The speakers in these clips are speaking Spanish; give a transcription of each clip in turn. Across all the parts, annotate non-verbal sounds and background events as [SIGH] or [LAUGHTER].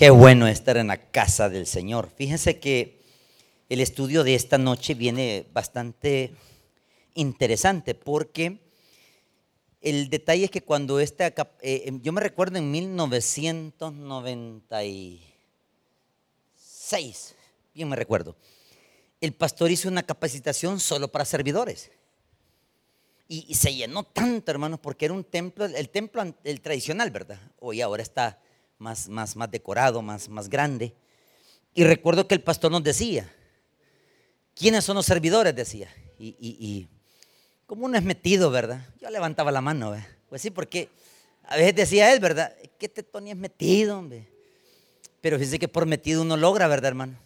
Qué bueno estar en la casa del Señor. Fíjense que el estudio de esta noche viene bastante interesante porque el detalle es que cuando esta, eh, em, yo me recuerdo en 1996, bien me recuerdo, el pastor hizo una capacitación solo para servidores. Y, se llenó tanto, hermanos, porque era un templo, el templo el tradicional, ¿verdad? Hoy ahora está más, más, más decorado, más, más grande. Y recuerdo que el pastor nos decía, ¿quiénes son los servidores? Decía. Y, y, como uno es metido, ¿verdad? Yo levantaba la mano, ¿verdad? Pues sí, porque a veces decía él, ¿verdad? ¿Qué te Tony es metido, hombre? Pero fíjese que por metido uno logra, ¿verdad, hermano?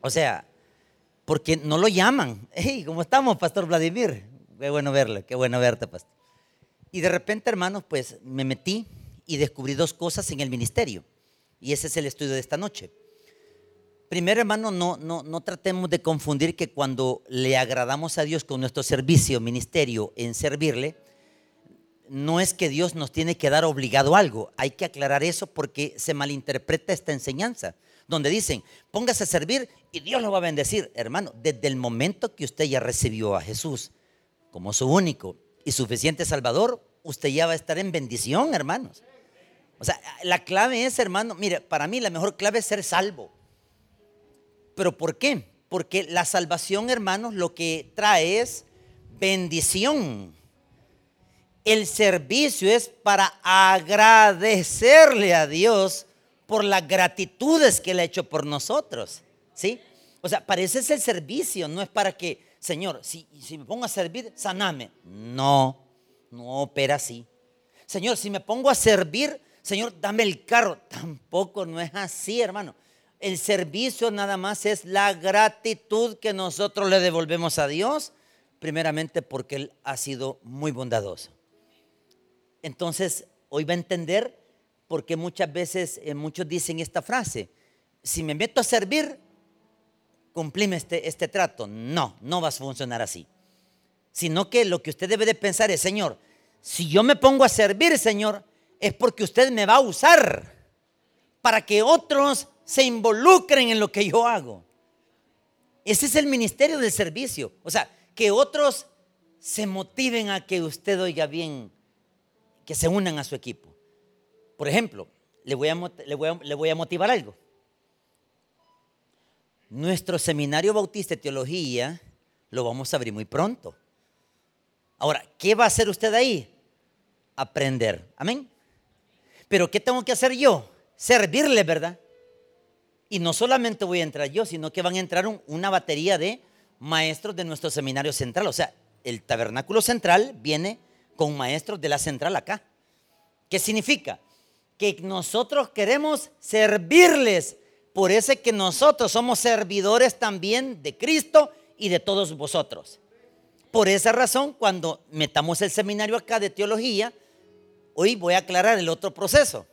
O sea, porque no lo llaman. [LAUGHS] Hey, ¿cómo estamos, Pastor Vladimir? Qué bueno verle, qué bueno verte, Pastor. Y de repente, hermanos, pues me metí y descubrí dos cosas en el ministerio. Y ese es el estudio de esta noche. Primero, hermano, no, no, no tratemos de confundir que cuando le agradamos a Dios con nuestro servicio, ministerio, en servirle, no es que Dios nos tiene que dar obligado algo. Hay que aclarar eso porque se malinterpreta esta enseñanza. Donde dicen, póngase a servir y Dios lo va a bendecir. Hermano, desde el momento que usted ya recibió a Jesús como su único y suficiente Salvador, usted ya va a estar en bendición, hermanos. O sea, la clave es, hermano, mire, para mí la mejor clave es ser salvo. ¿Pero por qué? Porque la salvación, hermanos, lo que trae es bendición. El servicio es para agradecerle a Dios por las gratitudes que Él ha hecho por nosotros. ¿Sí? O sea, para eso es el servicio, no es para que, Señor, si, si me pongo a servir, saname. No, no opera así. Señor, si me pongo a servir, Señor, dame el carro. [LAUGHS] Tampoco no es así, hermano. El servicio nada más es la gratitud que nosotros le devolvemos a Dios, primeramente porque Él ha sido muy bondadoso. Entonces, hoy va a entender por qué muchas veces eh, muchos dicen esta frase. Si me meto a servir, cumplime este, este trato. No, no va a funcionar así. Sino que lo que usted debe de pensar es, Señor, si yo me pongo a servir, Señor, es porque usted me va a usar para que otros se involucren en lo que yo hago. Ese es el ministerio del servicio. O sea, que otros se motiven a que usted oiga bien, que se unan a su equipo. Por ejemplo, le voy a, motivar algo. Nuestro seminario bautista de teología lo vamos a abrir muy pronto. Ahora, ¿qué va a hacer usted ahí? Aprender. Amén. Pero ¿qué tengo que hacer yo? Servirle, ¿verdad? Y no solamente voy a entrar yo, sino que van a entrar una batería de maestros de nuestro seminario central. O sea, el tabernáculo central viene con maestros de la central acá. ¿Qué significa? Que nosotros queremos servirles. Por eso es que nosotros somos servidores también de Cristo y de todos vosotros. Por esa razón, cuando metamos el seminario acá de teología, Hoy voy a aclarar el otro proceso.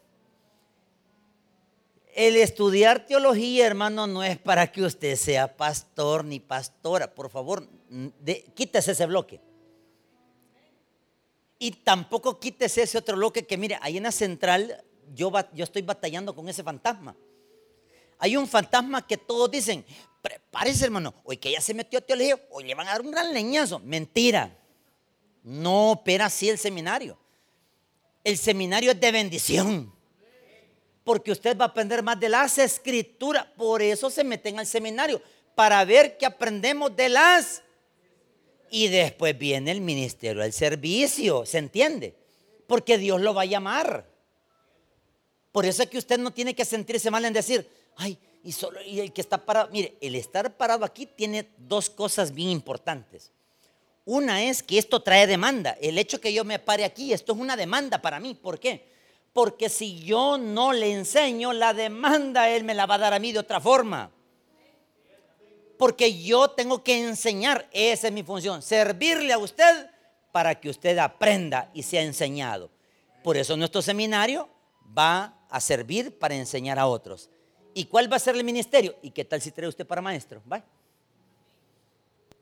El estudiar teología, hermano, no es para que usted sea pastor ni pastora. Por favor, quítese ese bloque. Y tampoco quítese ese otro bloque que, mire, ahí en la central yo, estoy batallando con ese fantasma. Hay un fantasma que todos dicen, prepárese hermano, hoy que ya se metió a teología, hoy le van a dar un gran leñazo. Mentira. No opera así el seminario el seminario es de bendición. Porque usted va a aprender más de las escrituras. Por eso se meten al seminario. Para ver que aprendemos de las. Y después viene el ministerio del servicio. ¿Se entiende? Porque Dios lo va a llamar. Por eso es que usted no tiene que sentirse mal en decir, ay, y solo y el que está parado. Mire, el estar parado aquí tiene dos cosas bien importantes. Una es que esto trae demanda. El hecho que yo me pare aquí, esto es una demanda para mí. ¿Por qué? Porque si yo no le enseño, la demanda Él me la va a dar a mí de otra forma. Porque yo tengo que enseñar, esa es mi función, servirle a usted para que usted aprenda y sea enseñado. Por eso nuestro seminario va a servir para enseñar a otros. ¿Y cuál va a ser el ministerio? ¿Y qué tal si trae usted para maestro? ¿Va?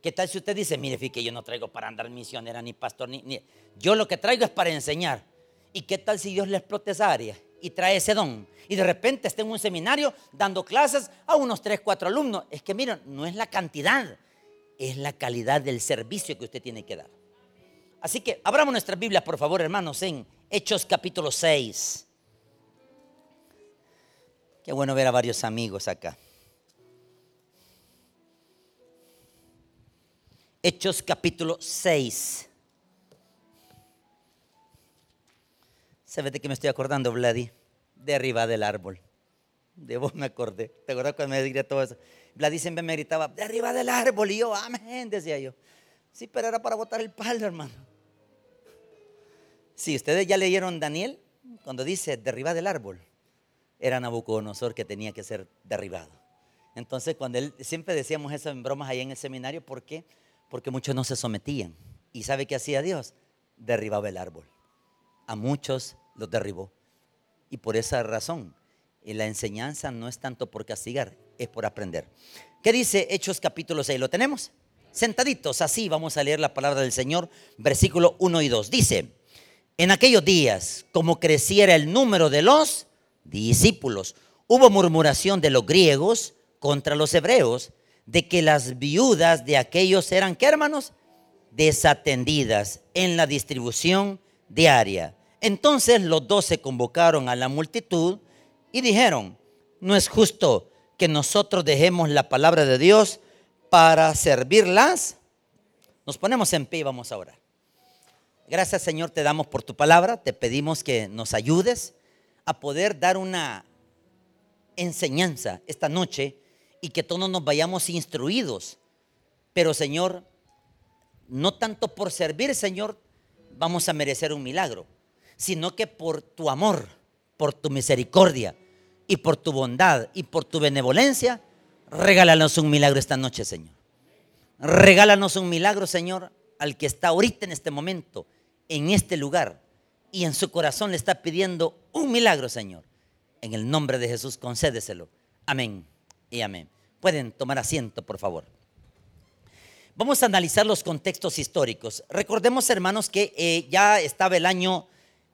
¿Qué tal si usted dice, mire, que yo no traigo para andar misionera ni pastor, ni, Yo lo que traigo es para enseñar. ¿Y qué tal si Dios le explote esa área? y trae ese don. Y de repente está en un seminario dando clases a unos 3, 4 alumnos. Es que miren, no es la cantidad, es la calidad del servicio que usted tiene que dar. Así que abramos nuestra Biblia, por favor, hermanos, en Hechos capítulo 6. Qué bueno ver a varios amigos acá. Hechos capítulo 6. ¿Sabes de qué me estoy acordando, Vladi? De arriba del árbol. De vos me acordé. ¿Te acuerdas cuando me diría todo eso? Vladi siempre me gritaba, de arriba del árbol. Y yo, amén, decía yo. Sí, pero era para botar el palo, hermano. Sí, ustedes ya leyeron Daniel cuando dice derriba del árbol. Era Nabucodonosor que tenía que ser derribado. Entonces, cuando él, siempre decíamos en bromas ahí en el seminario, ¿por qué? Muchos no se sometían. ¿Y sabe qué hacía Dios? Derribaba el árbol. A muchos los derribó. Y por esa razón, la enseñanza no es tanto por castigar, es por aprender. ¿Qué dice Hechos capítulo 6? ¿Lo tenemos? Sentaditos, así vamos a leer la palabra del Señor, versículo 1 y 2. Dice, en aquellos días, como creciera el número de los discípulos, hubo murmuración de los griegos contra los hebreos, de que las viudas de aquellos eran, ¿qué hermanos? Desatendidas en la distribución diaria. Entonces los dos se convocaron a la multitud y dijeron, no es justo que nosotros dejemos la palabra de Dios para servirlas. Nos ponemos en pie y vamos a orar. Gracias Señor te damos por tu palabra, te pedimos que nos ayudes a poder dar una enseñanza esta noche y que todos nos vayamos instruidos. Pero Señor, no tanto por servir, Señor, vamos a merecer un milagro sino que por tu amor, por tu misericordia y por tu bondad y por tu benevolencia, regálanos un milagro esta noche, Señor. Regálanos un milagro, Señor, al que está ahorita en este momento, en este lugar, y en su corazón le está pidiendo un milagro, Señor. En el nombre de Jesús, concédeselo. Amén y amén. Pueden tomar asiento, por favor. Vamos a analizar los contextos históricos. Recordemos, hermanos, que eh, ya estaba el año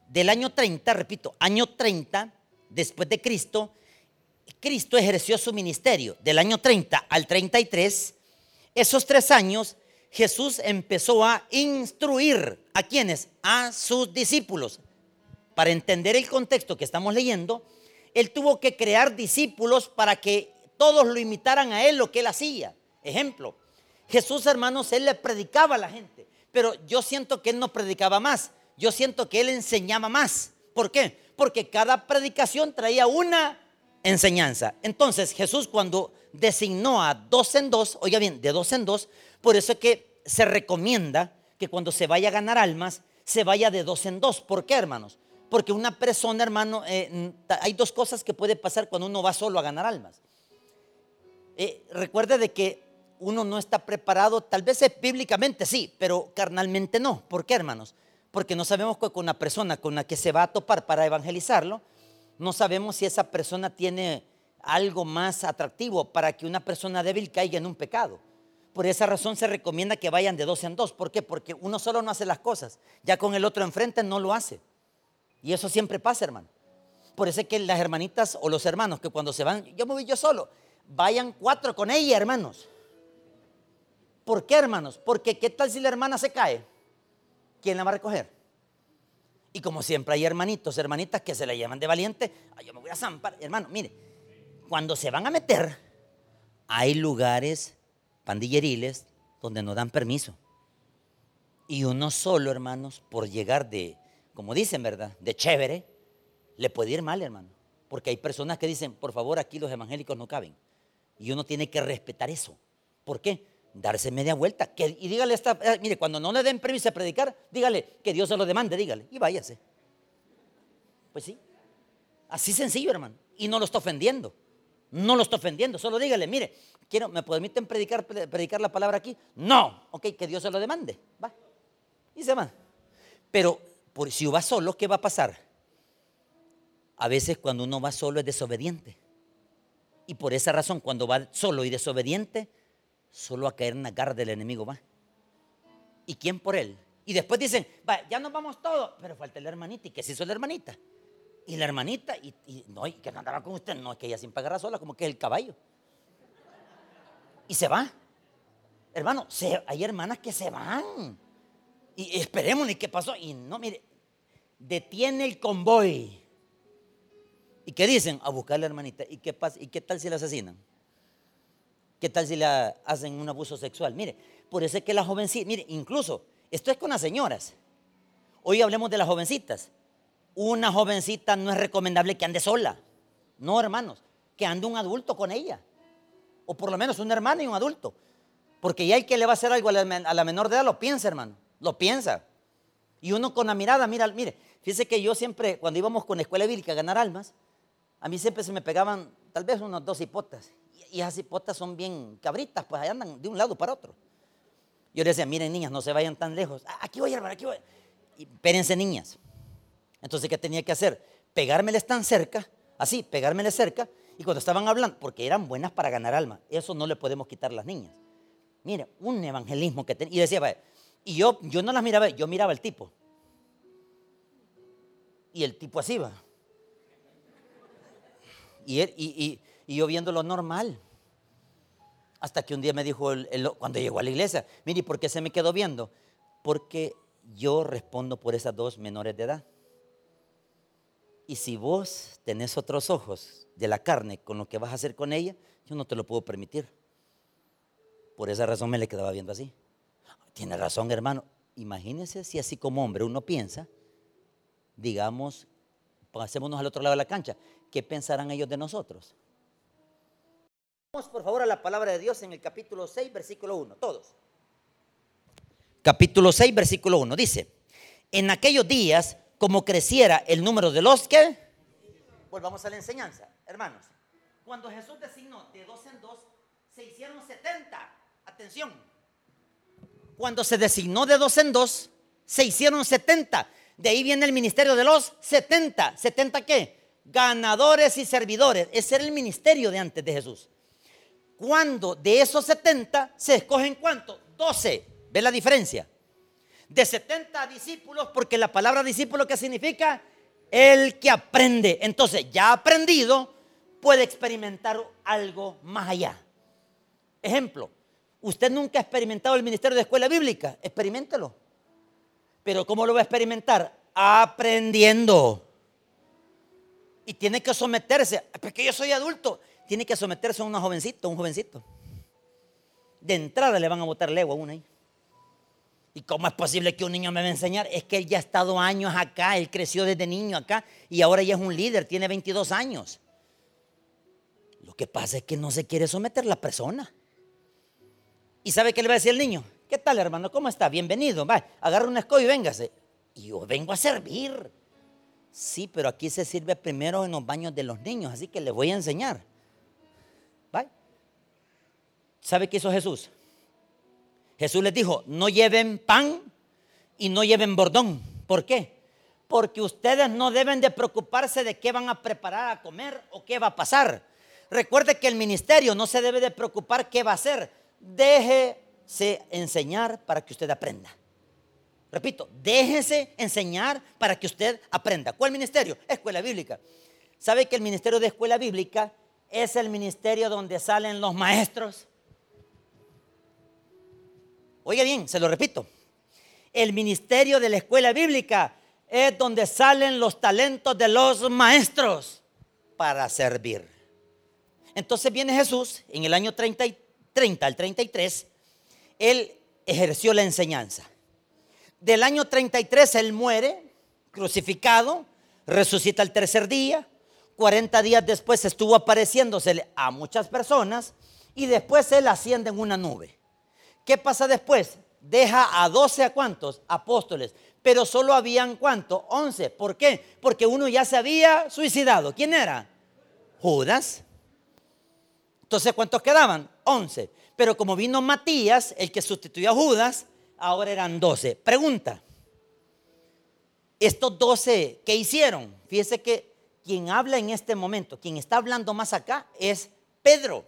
del año 30, repito, año 30 después de Cristo, Cristo ejerció su ministerio. Del año 30 al 33, esos tres años, Jesús empezó a instruir a quienes, a sus discípulos. Para entender el contexto que estamos leyendo, él tuvo que crear discípulos para que todos lo imitaran a él lo que él hacía. Ejemplo, Jesús, hermanos, él le predicaba a la gente, pero yo siento que él no predicaba más, yo siento que él enseñaba más. ¿Por qué? Porque cada predicación traía una enseñanza. Entonces Jesús cuando designó a dos en dos, oiga bien, de dos en dos, por eso es que se recomienda que cuando se vaya a ganar almas, se vaya de dos en dos. ¿Por qué, hermanos? Porque una persona, hermano, eh, hay dos cosas que puede pasar cuando uno va solo a ganar almas. Eh, recuerde de que uno no está preparado, tal vez bíblicamente sí, pero carnalmente no. ¿Por qué, hermanos? porque no sabemos con una persona con la que se va a topar para evangelizarlo, no sabemos si esa persona tiene algo más atractivo para que una persona débil caiga en un pecado. Por esa razón se recomienda que vayan de dos en dos. ¿Por qué? Porque uno solo no hace las cosas. Ya con el otro enfrente no lo hace. Y eso siempre pasa, hermano. Por eso es que las hermanitas o los hermanos que cuando se van, yo me voy yo solo, vayan cuatro con ella, hermanos. ¿Por qué, hermanos? Porque ¿qué tal si la hermana se cae? ¿quién la va a recoger? Y como siempre hay hermanitos, hermanitas que se la llaman de valiente, yo me voy a zampar. Hermano, mire, cuando se van a meter, hay lugares pandilleriles donde no dan permiso. Y uno solo, hermanos, por llegar de, como dicen, ¿verdad? De chévere, le puede ir mal, hermano. Porque hay personas que dicen, por favor, aquí los evangélicos no caben. Y uno tiene que respetar eso. ¿Por qué? darse media vuelta. Y dígale, esta, eh, mire, cuando no le den permiso a predicar, dígale que Dios se lo demande, dígale, y váyase. Pues sí, así sencillo, hermano. Y no lo está ofendiendo. No lo está ofendiendo, solo dígale, mire, quiero, ¿me permiten predicar, predicar la palabra aquí? No, ok, que Dios se lo demande. Va. Y se va. Pero por, si va solo, ¿qué va a pasar? A veces cuando uno va solo es desobediente. Y por esa razón, cuando va solo y desobediente, solo a caer en la garra del enemigo va. ¿Y quién por él? Y después dicen, va, ya nos vamos todos, pero falta la hermanita. ¿Y qué se hizo la hermanita? Y la hermanita, y, no, y que andaba con usted, no, es que ella siempre agarra sola, como que es el caballo. Y se va. Hermano, hay hermanas que se van. Y esperemos, ¿y qué pasó? Y no, mire, detiene el convoy. ¿Y qué dicen? A buscar a la hermanita. ¿Y qué, pasa? ¿Y qué tal si la asesinan? ¿Qué tal si la hacen un abuso sexual? Mire, por eso es que la jovencita, mire, incluso, esto es con las señoras. Hoy hablemos de las jovencitas. Una jovencita no es recomendable que ande sola. No, hermanos, que ande un adulto con ella. O por lo menos un hermano y un adulto. Porque ya el que le va a hacer algo a la, menor de edad lo piensa, hermano. Lo piensa. Y uno con la mirada, mira, mire, fíjese que yo siempre, cuando íbamos con la escuela bíblica a ganar almas, a mí siempre se me pegaban tal vez unos dos hipotas. Y, esas hipotas son bien cabritas, pues ahí andan de un lado para otro. Yo le decía, miren niñas, no se vayan tan lejos. Ah, aquí voy, hermano, aquí voy. Y, espérense niñas. Entonces, ¿qué tenía que hacer? Pegármeles tan cerca, así, pegármeles cerca, y cuando estaban hablando, porque eran buenas para ganar alma, eso no le podemos quitar a las niñas. Mire, un evangelismo que tenía. Y decía, y yo, yo no las miraba, yo miraba el tipo. Y el tipo así va. Y, y, yo viendo lo normal. Hasta que un día me dijo, cuando llegó a la iglesia, mire, ¿por qué se me quedó viendo? Porque yo respondo por esas dos menores de edad. Y si vos tenés otros ojos de la carne con lo que vas a hacer con ella, yo no te lo puedo permitir. Por esa razón me le quedaba viendo así. Tiene razón, hermano. Imagínense si así como hombre uno piensa, digamos, pasémonos al otro lado de la cancha, ¿qué pensarán ellos de nosotros? Vamos por favor a la palabra de Dios en el capítulo 6, versículo 1, todos. Capítulo 6, versículo 1, dice, en aquellos días como creciera el número de los que... Volvamos a la enseñanza, hermanos. Cuando Jesús designó de dos en dos, se hicieron 70. Atención. Cuando se designó de dos en dos, se hicieron 70. De ahí viene el ministerio de los 70. ¿70 qué? Ganadores y servidores. Ese era el ministerio de antes de Jesús. Cuando de esos 70 se escogen cuánto? 12. ¿Ve la diferencia? de 70 discípulos, porque la palabra discípulo que significa el que aprende. Entonces, ya aprendido, puede experimentar algo más allá. Ejemplo, usted nunca ha experimentado el ministerio de escuela bíblica, experimentelo. Pero ¿cómo lo va a experimentar? Aprendiendo. Y tiene que someterse, porque yo soy adulto, tiene que someterse a una jovencita, un jovencito. De entrada le van a botar legua a una ahí. ¿Y cómo es posible que un niño me va a enseñar? Es que él ya ha estado años acá, él creció desde niño acá y ahora ya es un líder, tiene 22 años. Lo que pasa es que no se quiere someter la persona. ¿Y sabe qué le va a decir el niño? ¿Qué tal, hermano? ¿Cómo está? Bienvenido. Va, agarra un escobo y véngase. Y yo vengo a servir. Sí, pero aquí se sirve primero en los baños de los niños, así que le voy a enseñar. ¿Va? ¿Sabe qué hizo Jesús? Jesús les dijo, no lleven pan y no lleven bordón. ¿Por qué? Porque ustedes no deben de preocuparse de qué van a preparar a comer o qué va a pasar. Recuerde que el ministerio no se debe de preocupar qué va a hacer. Déjese enseñar para que usted aprenda. Repito, déjese enseñar para que usted aprenda. ¿Cuál ministerio? Escuela bíblica. ¿Sabe que el ministerio de escuela bíblica es el ministerio donde salen los maestros? Oiga bien, se lo repito. El ministerio de la escuela bíblica es donde salen los talentos de los maestros para servir. Entonces viene Jesús en el año 30, 30 al 33, él ejerció la enseñanza. Del año 33 él muere, crucificado, resucita el tercer día, 40 días después estuvo apareciéndose a muchas personas y después él asciende en una nube. ¿Qué pasa después? Deja a 12 a cuántos? Apóstoles. Pero solo habían cuántos? 11. ¿Por qué? Porque uno ya se había suicidado. ¿Quién era? Judas. Entonces, ¿cuántos quedaban? 11. Pero como vino Matías, el que sustituyó a Judas, ahora eran 12. Pregunta. Estos 12, ¿qué hicieron? Fíjese que quien habla en este momento, quien está hablando más acá, es Pedro.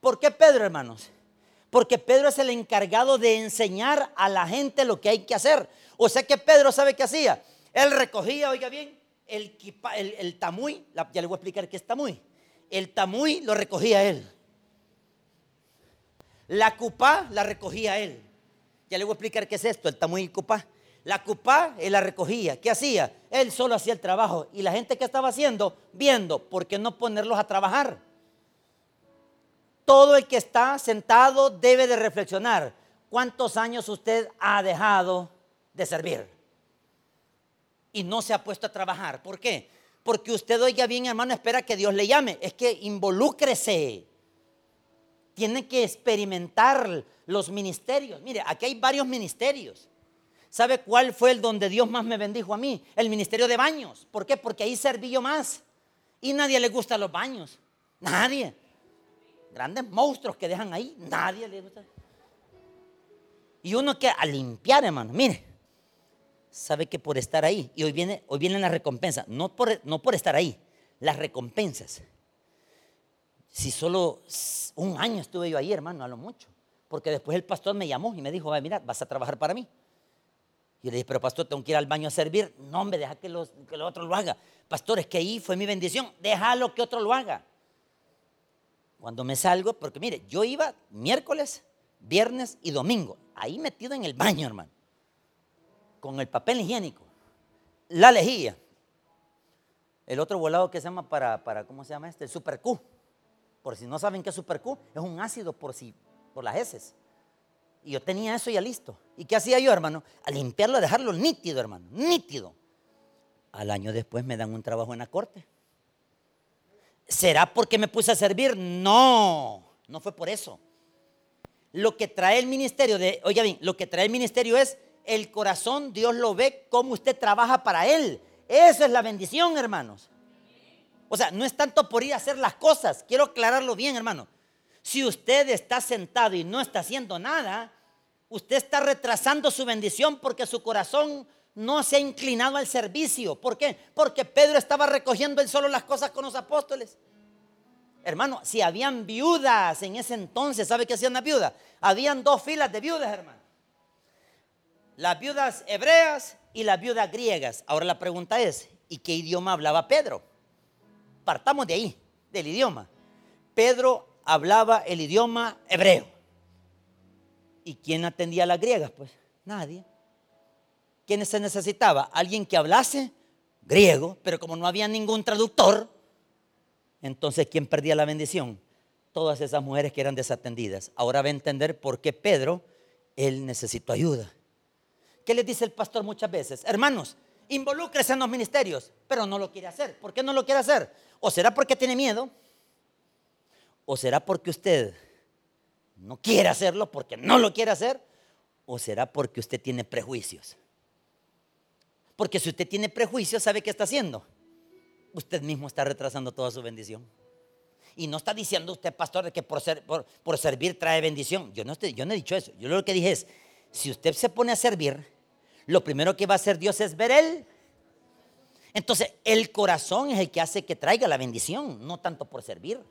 ¿Por qué Pedro, hermanos? Porque Pedro es el encargado de enseñar a la gente lo que hay que hacer. O sea que Pedro sabe qué hacía. Él recogía, oiga bien, el, el, tamuy, ya le voy a explicar qué es tamuy. El tamuy lo recogía él. La cupá la recogía él. Ya le voy a explicar qué es esto, el tamuy y cupá. La cupá él la recogía. ¿Qué hacía? Él solo hacía el trabajo. Y la gente que estaba haciendo, viendo, ¿por qué no ponerlos a trabajar? Todo el que está sentado debe de reflexionar. ¿Cuántos años usted ha dejado de servir? Y no se ha puesto a trabajar. ¿Por qué? Porque usted, oiga bien, hermano, espera que Dios le llame. Es que involúcrese. Tiene que experimentar los ministerios. Mire, aquí hay varios ministerios. ¿Sabe cuál fue el donde Dios más me bendijo a mí? El ministerio de baños. ¿Por qué? Porque ahí serví yo más. Y nadie le gusta los baños. Nadie. Grandes monstruos que dejan ahí. Nadie le gusta. Y uno que a limpiar, hermano. Mire, sabe que por estar ahí, y hoy viene, hoy viene la recompensa, no por, no por estar ahí, las recompensas. Si solo un año estuve yo ahí, hermano, a lo mucho. Porque después el pastor me llamó y me dijo, mira, vas a trabajar para mí. Y yo le dije, pero pastor, tengo que ir al baño a servir. No, hombre, deja que, los, que otro lo haga. Pastor, es que ahí fue mi bendición. Déjalo que otro lo haga. Cuando me salgo, porque mire, yo iba miércoles, viernes y domingo, ahí metido en el baño, hermano, con el papel higiénico, la lejía, el otro volado que se llama para, para ¿cómo se llama este? El Super Q. Por si no saben qué es Super es un ácido por, si, por las heces. Y yo tenía eso ya listo. ¿Y qué hacía yo, hermano? A limpiarlo, a dejarlo nítido, hermano, nítido. Al año después me dan un trabajo en la corte. ¿Será porque me puse a servir? No, no fue por eso. Lo que trae el ministerio de, oiga bien, lo que trae el ministerio es el corazón, Dios lo ve cómo usted trabaja para él. Esa es la bendición, hermanos. O sea, no es tanto por ir a hacer las cosas, quiero aclararlo bien, hermano. Si usted está sentado y no está haciendo nada, usted está retrasando su bendición porque su corazón no se ha inclinado al servicio. ¿Por qué? Porque Pedro estaba recogiendo él solo las cosas con los apóstoles. Hermano, si habían viudas en ese entonces, ¿sabe qué hacían las viudas? Habían dos filas de viudas, hermano. Las viudas hebreas y las viudas griegas. Ahora la pregunta es, ¿y qué idioma hablaba Pedro? Partamos de ahí, del idioma. Pedro hablaba el idioma hebreo. ¿Y quién atendía a las griegas? Pues nadie. ¿Quién se necesitaba? Alguien que hablase griego, pero como no había ningún traductor, entonces ¿quién perdía la bendición? Todas esas mujeres que eran desatendidas. Ahora va a entender por qué Pedro, él necesitó ayuda. ¿Qué le dice el pastor muchas veces? Hermanos, involúcrese en los ministerios, pero no lo quiere hacer. ¿Por qué no lo quiere hacer? ¿O será porque tiene miedo? ¿O será porque usted no quiere hacerlo porque no lo quiere hacer? ¿O será porque usted tiene prejuicios? Porque si usted tiene prejuicios, ¿sabe qué está haciendo? Usted mismo está retrasando toda su bendición. Y no está diciendo usted, pastor, que por, ser, por, servir trae bendición. Yo no, estoy, yo no he dicho eso. Yo lo que dije es, si usted se pone a servir, lo primero que va a hacer Dios es ver Él. Entonces, el corazón es el que hace que traiga la bendición, no tanto por servir.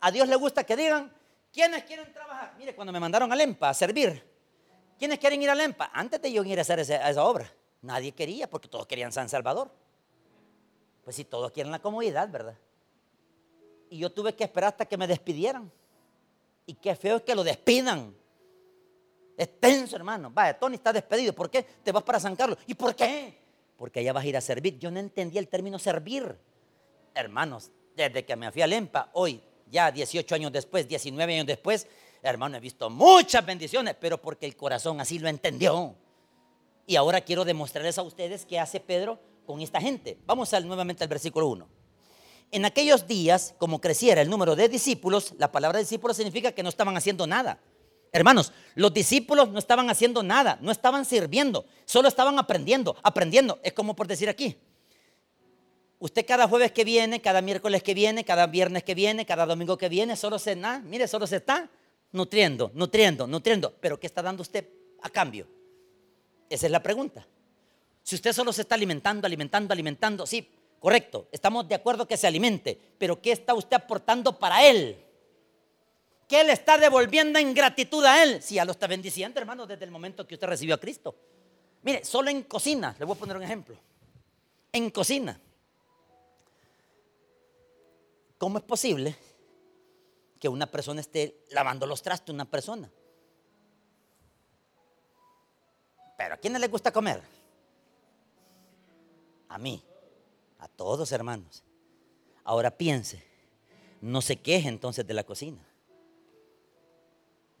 A Dios le gusta que digan, ¿quiénes quieren trabajar? Mire, cuando me mandaron a Lempa a servir, ¿quiénes quieren ir a Lempa? Antes de yo ir a hacer esa obra. Nadie quería porque todos querían San Salvador. Pues si todos quieren la comodidad, ¿verdad? Y yo tuve que esperar hasta que me despidieran. Y qué feo es que lo despidan. Es tenso, hermano. Vaya, Tony está despedido. ¿Por qué? Te vas para San Carlos. ¿Y por qué? Porque allá vas a ir a servir. Yo no entendía el término servir. Hermanos, desde que me fui a Lempa, hoy, ya 18 años después, 19 años después, hermano, he visto muchas bendiciones, pero porque el corazón así lo entendió. Y ahora quiero demostrarles a ustedes qué hace Pedro con esta gente. Vamos al, nuevamente al versículo 1. En aquellos días, como creciera el número de discípulos, la palabra discípulos significa que no estaban haciendo nada. Hermanos, los discípulos no estaban haciendo nada, no estaban sirviendo, solo estaban aprendiendo, aprendiendo. Es como por decir aquí, usted cada jueves que viene, cada miércoles que viene, cada viernes que viene, cada domingo que viene, solo se, mire, solo se está nutriendo, nutriendo, nutriendo. Pero ¿qué está dando usted a cambio? Esa es la pregunta. Si usted solo se está alimentando, alimentando, alimentando, sí, correcto, estamos de acuerdo que se alimente, pero ¿qué está usted aportando para él? ¿Qué le está devolviendo en gratitud a él? Si ya lo está bendiciendo, hermano, desde el momento que usted recibió a Cristo. Mire, solo en cocina, le voy a poner un ejemplo. en cocina. ¿Cómo es posible que una persona esté lavando los trastos, una persona? Pero ¿a quiénes les gusta comer? A mí, a todos hermanos. Ahora piense, no se queje entonces de la cocina.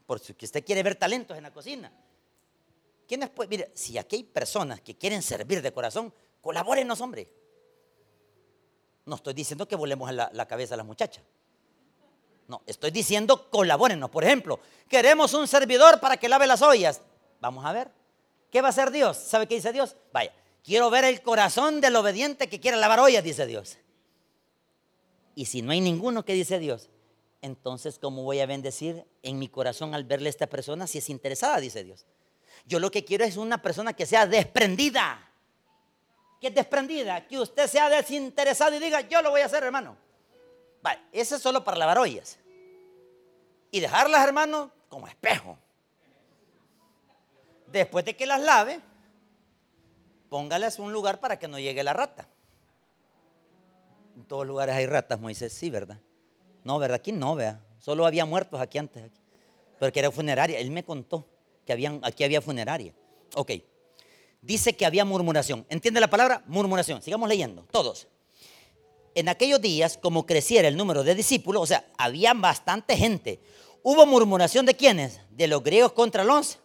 Porque usted quiere ver talentos en la cocina. ¿Quiénes puede? Mire, si aquí hay personas que quieren servir de corazón, colabórenos, hombre. No estoy diciendo que volemos la, cabeza a las muchachas. No, estoy diciendo colabórenos. Por ejemplo, queremos un servidor para que lave las ollas. Vamos a ver. ¿Qué va a hacer Dios? ¿Sabe qué dice Dios? Vaya, quiero ver el corazón del obediente que quiere lavar ollas, dice Dios. Y si no hay ninguno que dice Dios, entonces ¿cómo voy a bendecir en mi corazón al verle a esta persona si es interesada, dice Dios? Yo lo que quiero es una persona que sea desprendida. Que es desprendida, que usted sea desinteresado y diga, yo lo voy a hacer, hermano. Vale, eso es solo para lavar ollas. Y dejarlas, hermano, como espejo. Después de que las lave, póngales un lugar para que no llegue la rata. En todos lugares hay ratas, Moisés, sí, ¿verdad? No, ¿verdad? Aquí no, vea. Solo había muertos aquí antes. Aquí. Pero que era funeraria. Él me contó que habían, aquí había funeraria. Ok. Dice que había murmuración. ¿Entiende la palabra? Murmuración. Sigamos leyendo, todos. En aquellos días, como creciera el número de discípulos, o sea, había bastante gente. ¿Hubo murmuración de quiénes? De los griegos contra los.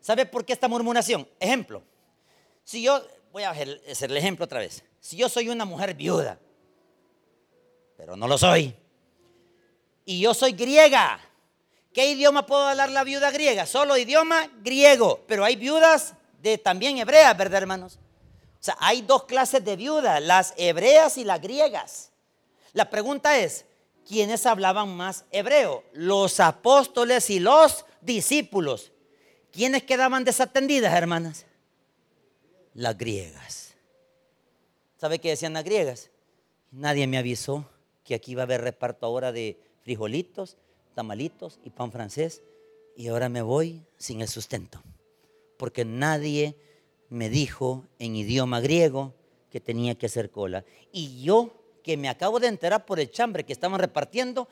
¿Sabe por qué esta murmuración? Ejemplo. Si yo, voy a hacer el ejemplo otra vez. Si yo soy una mujer viuda, pero no lo soy, y yo soy griega, ¿Qué idioma puedo hablar la viuda griega? Solo idioma griego, pero hay viudas de también hebreas, ¿verdad, hermanos? O sea, hay dos clases de viudas, las hebreas y las griegas. La pregunta es, ¿quiénes hablaban más hebreo? Los apóstoles y los discípulos. ¿Quiénes quedaban desatendidas, hermanas? Las griegas. ¿Sabe qué decían las griegas? Nadie me avisó que aquí iba a haber reparto ahora de frijolitos, tamalitos y pan francés y ahora me voy sin el sustento. Porque nadie me dijo en idioma griego que tenía que hacer cola. Y yo, que me acabo de enterar por el chambre que estaban repartiendo,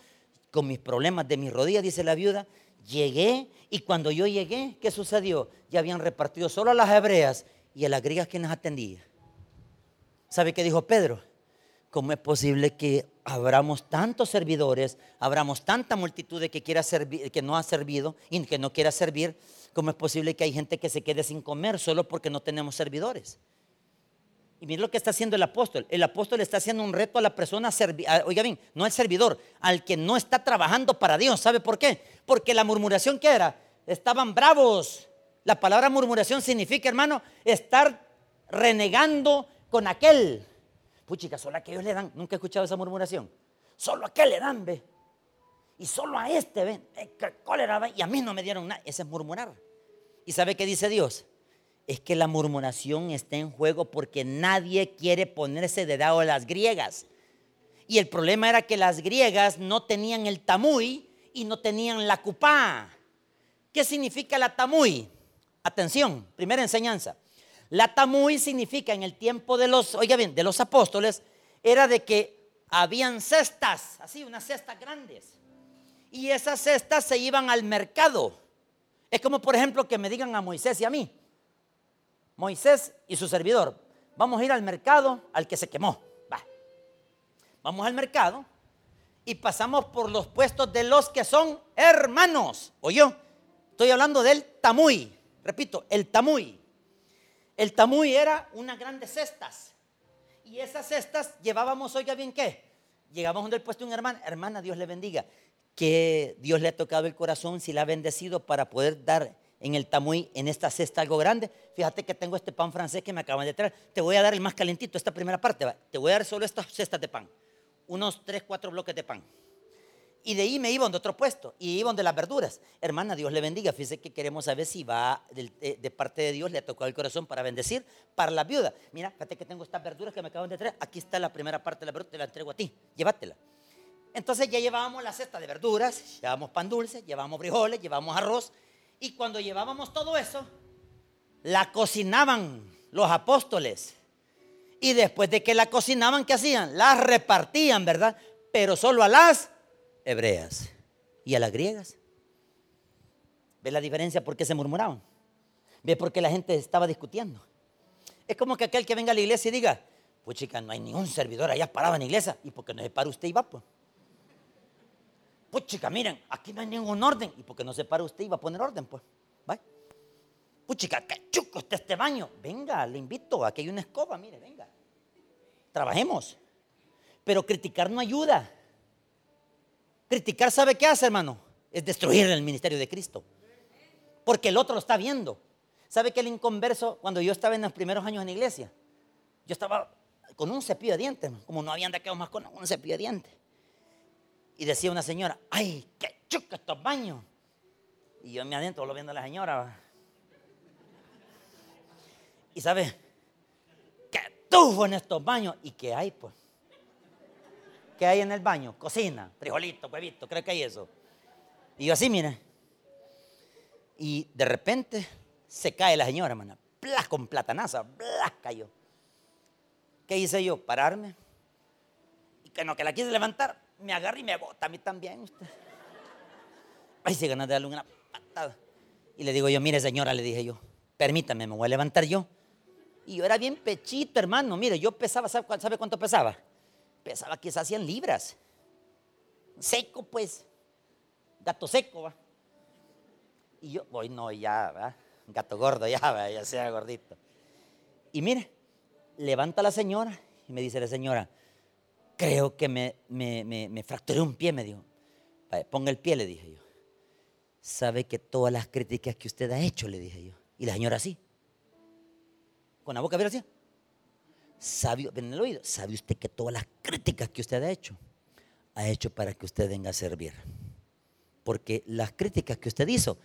con mis problemas de mis rodillas, dice la viuda, llegué y cuando yo llegué, ¿qué sucedió? Ya habían repartido solo a las hebreas y a las griegas que nos atendía. ¿Sabe qué dijo Pedro? ¿Cómo es posible que abramos tantos servidores, abramos tanta multitud de que, quiera servir, que no ha servido y que no quiera servir? ¿Cómo es posible que hay gente que se quede sin comer solo porque no tenemos servidores? Y miren lo que está haciendo el apóstol. El apóstol está haciendo un reto a la persona, oiga bien, no al servidor, al que no está trabajando para Dios. ¿Sabe por qué? Porque la murmuración que era, estaban bravos. La palabra murmuración significa, hermano, estar renegando con aquel Puchica, solo a aquellos le dan. Nunca he escuchado esa murmuración. Solo a qué le dan, ve. Y solo a este, ve. Cólera, ve. Y a mí no me dieron nada. Ese es murmurar. ¿Y sabe qué dice Dios? Es que la murmuración está en juego porque nadie quiere ponerse de lado a las griegas. Y el problema era que las griegas no tenían el tamuy y no tenían la cupá. ¿Qué significa la tamuy? Atención, primera enseñanza. La tamuy significa en el tiempo de los, oiga bien, de los apóstoles, era de que habían cestas, así, unas cestas grandes. Y esas cestas se iban al mercado. Es como, por ejemplo, que me digan a Moisés y a mí, Moisés y su servidor, vamos a ir al mercado al que se quemó. Va. Vamos al mercado y pasamos por los puestos de los que son hermanos. O yo, estoy hablando del tamuy. Repito, el tamuy. El tamuy era unas grandes cestas. Y esas cestas llevábamos, oiga bien, ¿qué? Llegamos donde el puesto una hermana, hermana, Dios le bendiga. Que Dios le ha tocado el corazón, si la ha bendecido para poder dar en el tamuy, en esta cesta algo grande. Fíjate que tengo este pan francés que me acaban de traer. Te voy a dar el más calentito, esta primera parte. Te voy a dar solo estas cestas de pan. Unos tres, cuatro bloques de pan. Y de ahí me iba a otro puesto y iba donde las verduras. Hermana, Dios le bendiga. Fíjese que queremos saber si va eh, de, parte de Dios, le ha tocado el corazón para bendecir para la viuda. Mira, fíjate que tengo estas verduras que me acaban de traer. Aquí está la primera parte de la verdura, te la entrego a ti. Llévatela. Entonces ya llevábamos la cesta de verduras, llevábamos pan dulce, llevábamos frijoles, llevábamos arroz. Y cuando llevábamos todo eso, la cocinaban los apóstoles. Y después de que la cocinaban, ¿qué hacían? Las repartían, ¿verdad? Pero solo a las hebreas y a las griegas. ¿Ve la diferencia por qué se murmuraban? ¿Ve por qué la gente estaba discutiendo? Es como que aquel que venga a la iglesia y diga, pues chica, no hay ningún servidor allá parado en la iglesia. ¿Y por qué no se para usted y va? Pues, pues chica, miren, aquí no hay ningún orden. ¿Y por qué no se para usted y va a poner orden? Pues, ¿va? Pues chica, qué chuco está este baño. Venga, le invito, aquí hay una escoba, mire, venga. Trabajemos. Pero criticar no ayuda. Criticar, ¿sabe qué hace, hermano? Es destruir el ministerio de Cristo. Porque el otro lo está viendo. ¿Sabe que el inconverso, cuando yo estaba en los primeros años en la iglesia, yo estaba con un cepillo de dientes, como no habían quedado más con un cepillo de dientes. Y decía una señora, ay, qué chuca estos baños. Y yo me adentro lo viendo a la señora. Y sabe, qué tufo en estos baños. ¿Y qué hay, pues? ¿Qué hay en el baño? Cocina, frijolito, huevito, creo que hay eso. Y yo así, mire. Y de repente se cae la señora, hermana. Plas con platanaza, plas cayó. ¿Qué hice yo? Pararme. Y que no, que la quise levantar, me agarra y me bota a mí también usted. Ay, se ganas de darle una patada. Y le digo yo, mire señora, le dije yo, permítame, me voy a levantar yo. Y yo era bien pechito, hermano. Mire, yo pesaba, ¿sabe cuánto pesaba? Pesaba quizás 100 libras. Seco, pues. Gato seco, va. Y yo, hoy no, ya, ¿va? Gato gordo, ya, ¿va? ya sea gordito. Y mire, levanta la señora y me dice la señora, creo que me, me, me, fracturé un pie, me dijo. Ponga el pie, le dije yo. Sabe que todas las críticas que usted ha hecho, le dije yo. Y la señora así. Con la boca abierta así. ¿Sabe, en el oído, ¿sabe usted que todas las críticas que usted ha hecho, ha hecho para que usted venga a servir? Porque las críticas que usted hizo,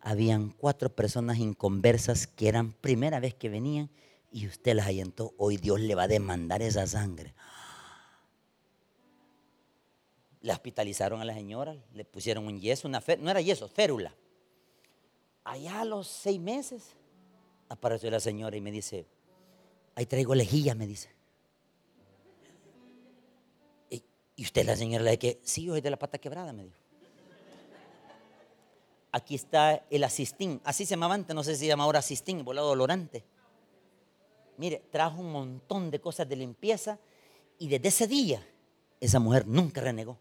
habían cuatro personas inconversas que eran primera vez que venían y usted las ahuyentó, hoy Dios le va a demandar esa sangre. Le hospitalizaron a la señora, le pusieron un yeso, una no era yeso, férula. Allá a los seis meses apareció la señora y me dice, ahí traigo lejilla, me dice. Y, usted la señora le dice que, sí, soy de la pata quebrada, me dijo. Aquí está el asistín, así se llamaba antes, no sé si se llama ahora asistín, volado dolorante. Mire, trajo un montón de cosas de limpieza y desde ese día esa mujer nunca renegó.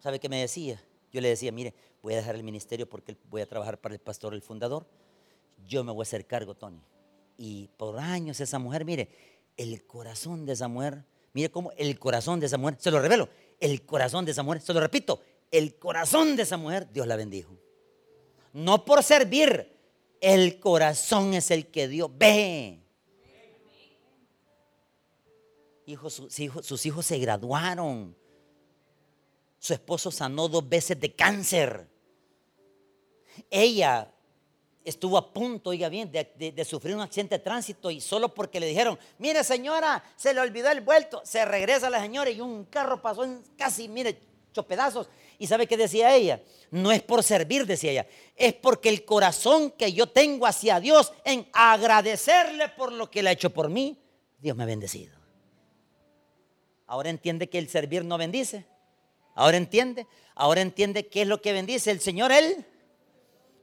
¿Sabe qué me decía? Yo le decía, mire, voy a dejar el ministerio porque voy a trabajar para el pastor, el fundador. Yo me voy a hacer cargo, Tony. Y por años esa mujer, mire, el corazón de esa mujer, mire cómo el corazón de esa mujer, se lo revelo, el corazón de esa mujer, se lo repito, el corazón de esa mujer, Dios la bendijo. No por servir, el corazón es el que Dios ve sus, hijos, sus hijos se graduaron. Su esposo sanó dos veces de cáncer. Ella estuvo a punto, oiga bien, de, sufrir un accidente de tránsito y solo porque le dijeron, mire señora, se le olvidó el vuelto, se regresa la señora y un carro pasó en casi, mire, hecho pedazos. ¿Y sabe qué decía ella? No es por servir, decía ella, es porque el corazón que yo tengo hacia Dios en agradecerle por lo que él ha hecho por mí, Dios me ha bendecido. Ahora entiende que el servir no bendice. Ahora entiende. Ahora entiende qué es lo que bendice el Señor Él.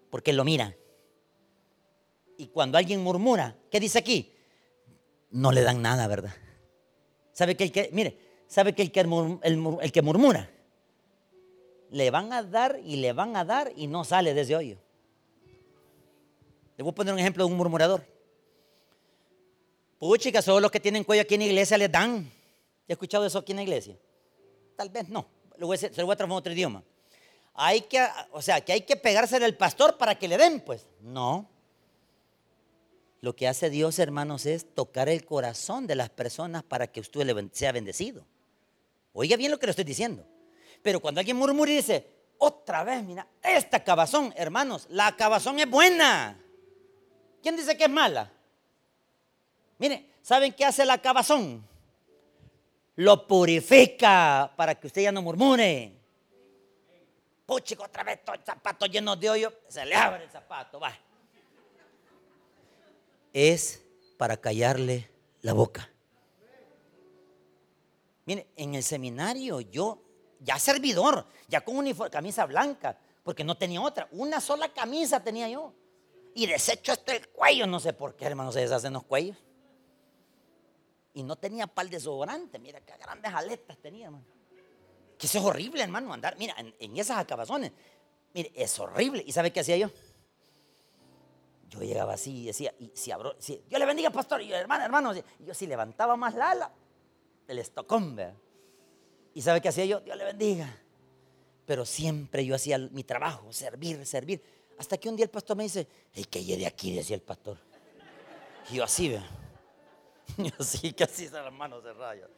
Porque lo mira. Y cuando alguien murmura, ¿qué dice aquí? No le dan nada, ¿verdad? ¿Sabe que el que, mire, sabe que el que, murmura, le van a dar y le van a dar y no sale desde hoyo. Le voy a poner un ejemplo de un murmurador. Puchica, solo los que tienen cuello aquí en la iglesia les dan. ¿Ya escuchado eso aquí en la iglesia? Tal vez no. se lo voy a transformar en otro idioma. Hay que, o sea, que hay que pegarse al pastor para que le den, pues. No. Lo que hace Dios, hermanos, es tocar el corazón de las personas para que usted sea bendecido. Oiga bien lo que le estoy diciendo. Pero cuando alguien murmura y dice, otra vez, mira, esta cabazón, hermanos, la cabazón es buena. ¿Quién dice que es mala? Mire, ¿saben qué hace la cabazón? lo purifica para que usted ya no murmure. Puchico, otra vez todo el zapato lleno de hoyo, se le abre el zapato, va. Es para callarle la boca. Mire, en el seminario yo, ya servidor, ya con uniforme, camisa blanca, porque no tenía otra. Una sola camisa tenía yo. Y desecho hasta el cuello, no sé por qué, hermano, se deshacen los cuellos. Y no tenía pal de sobrante, mira qué grandes aletas tenía, hermano. Que eso es horrible, hermano, andar, mira, en, esas acabazones. Mire, es horrible. ¿Y sabe qué hacía yo? Yo llegaba así y decía, y si abro, si, Dios le bendiga, pastor, y yo, hermano, hermano, yo si levantaba más la ala, el estocón, ¿verdad? ¿Y sabe qué hacía yo? Dios le bendiga. Pero siempre yo hacía mi trabajo, servir, servir. Hasta que un día el pastor me dice, hey, que de aquí, decía el pastor. Y yo así, ¿verdad? [LAUGHS] Yo así, casi las manos cerradas.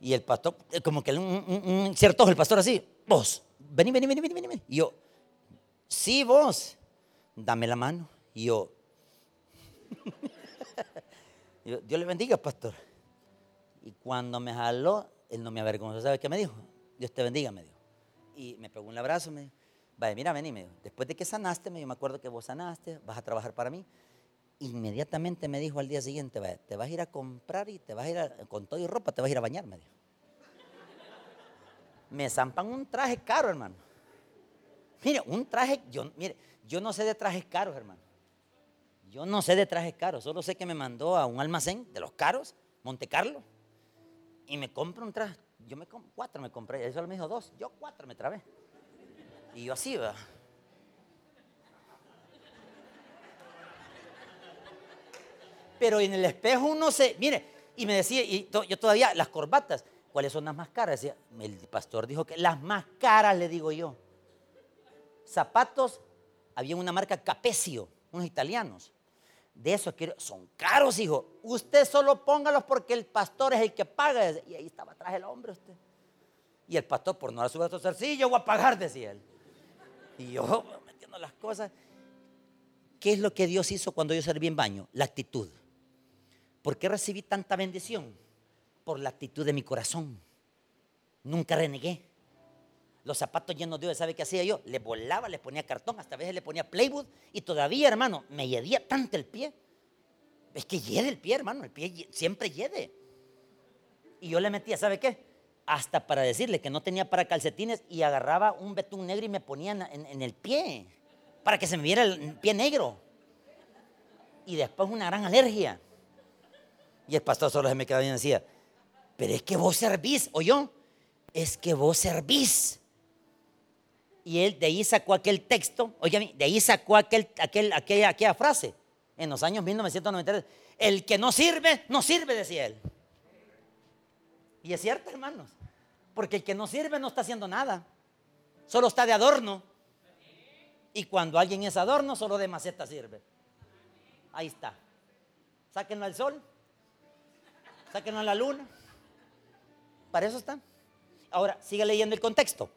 Y el pastor, eh, como que un, un, cierto, el pastor así, vos, vení, vení, vení, vení, vení. Y yo, sí, vos, dame la mano. Y [LAUGHS] yo, Dios le bendiga, pastor. Y cuando me jaló, él no me avergonzó. ¿Sabe qué me dijo? Dios te bendiga, me dijo. Y me pegó un abrazo, me dijo, vaya, mira, vení, me dijo. Después de que sanaste, me, yo me acuerdo que vos sanaste, vas a trabajar para mí. Inmediatamente me dijo al día siguiente, vaya, te vas a ir a comprar y te vas a ir a, con todo y ropa, te vas a ir a bañar, me dijo. Me zampan un traje caro, hermano. Mire, un traje, yo, mire, yo no sé de trajes caros, hermano. Yo no sé de trajes caros, solo sé que me mandó a un almacén de los caros, Monte Carlo y me compro un traje. Yo me cuatro me compré, eso me dijo dos, yo cuatro me trabé. Y yo así, ¿verdad? Pero en el espejo uno se, mire, y me decía, y yo todavía, las corbatas, ¿cuáles son las más caras? Decía, el pastor dijo que las más caras, le digo yo. Zapatos, había una marca Capecio, unos italianos. De eso quiero, son caros, hijo. Usted solo póngalos porque el pastor es el que paga. Y ahí estaba atrás el hombre usted. Y el pastor, por no dar su brazo sí, yo voy a pagar, decía él. Y yo [LAUGHS] metiendo las cosas. ¿Qué es lo que Dios hizo cuando yo serví en baño? La actitud. ¿Por qué recibí tanta bendición? Por la actitud de mi corazón. Nunca renegué los zapatos llenos de ¿sabe qué hacía yo? Le volaba, le ponía cartón, hasta a veces le ponía playwood y todavía, hermano, me yedía tanto el pie. Es que yede el pie, hermano, el pie siempre yede. Y yo le metía, ¿sabe qué? Hasta para decirle que no tenía para calcetines y agarraba un betún negro y me ponía en, el pie para que se me viera el pie negro. Y después una gran alergia. Y el pastor solo se me quedaba y decía, pero es que vos servís, o yo, es que vos servís y él de ahí sacó aquel texto, oye, de ahí sacó aquel, aquel, aquella, aquella frase en los años 1993. El que no sirve, no sirve, decía él. Y es cierto, hermanos, porque el que no sirve no está haciendo nada, solo está de adorno. Y cuando alguien es adorno, solo de maceta sirve. Ahí está. Sáquenlo al sol, sáquenlo a la luna. Para eso está. Ahora, sigue leyendo el contexto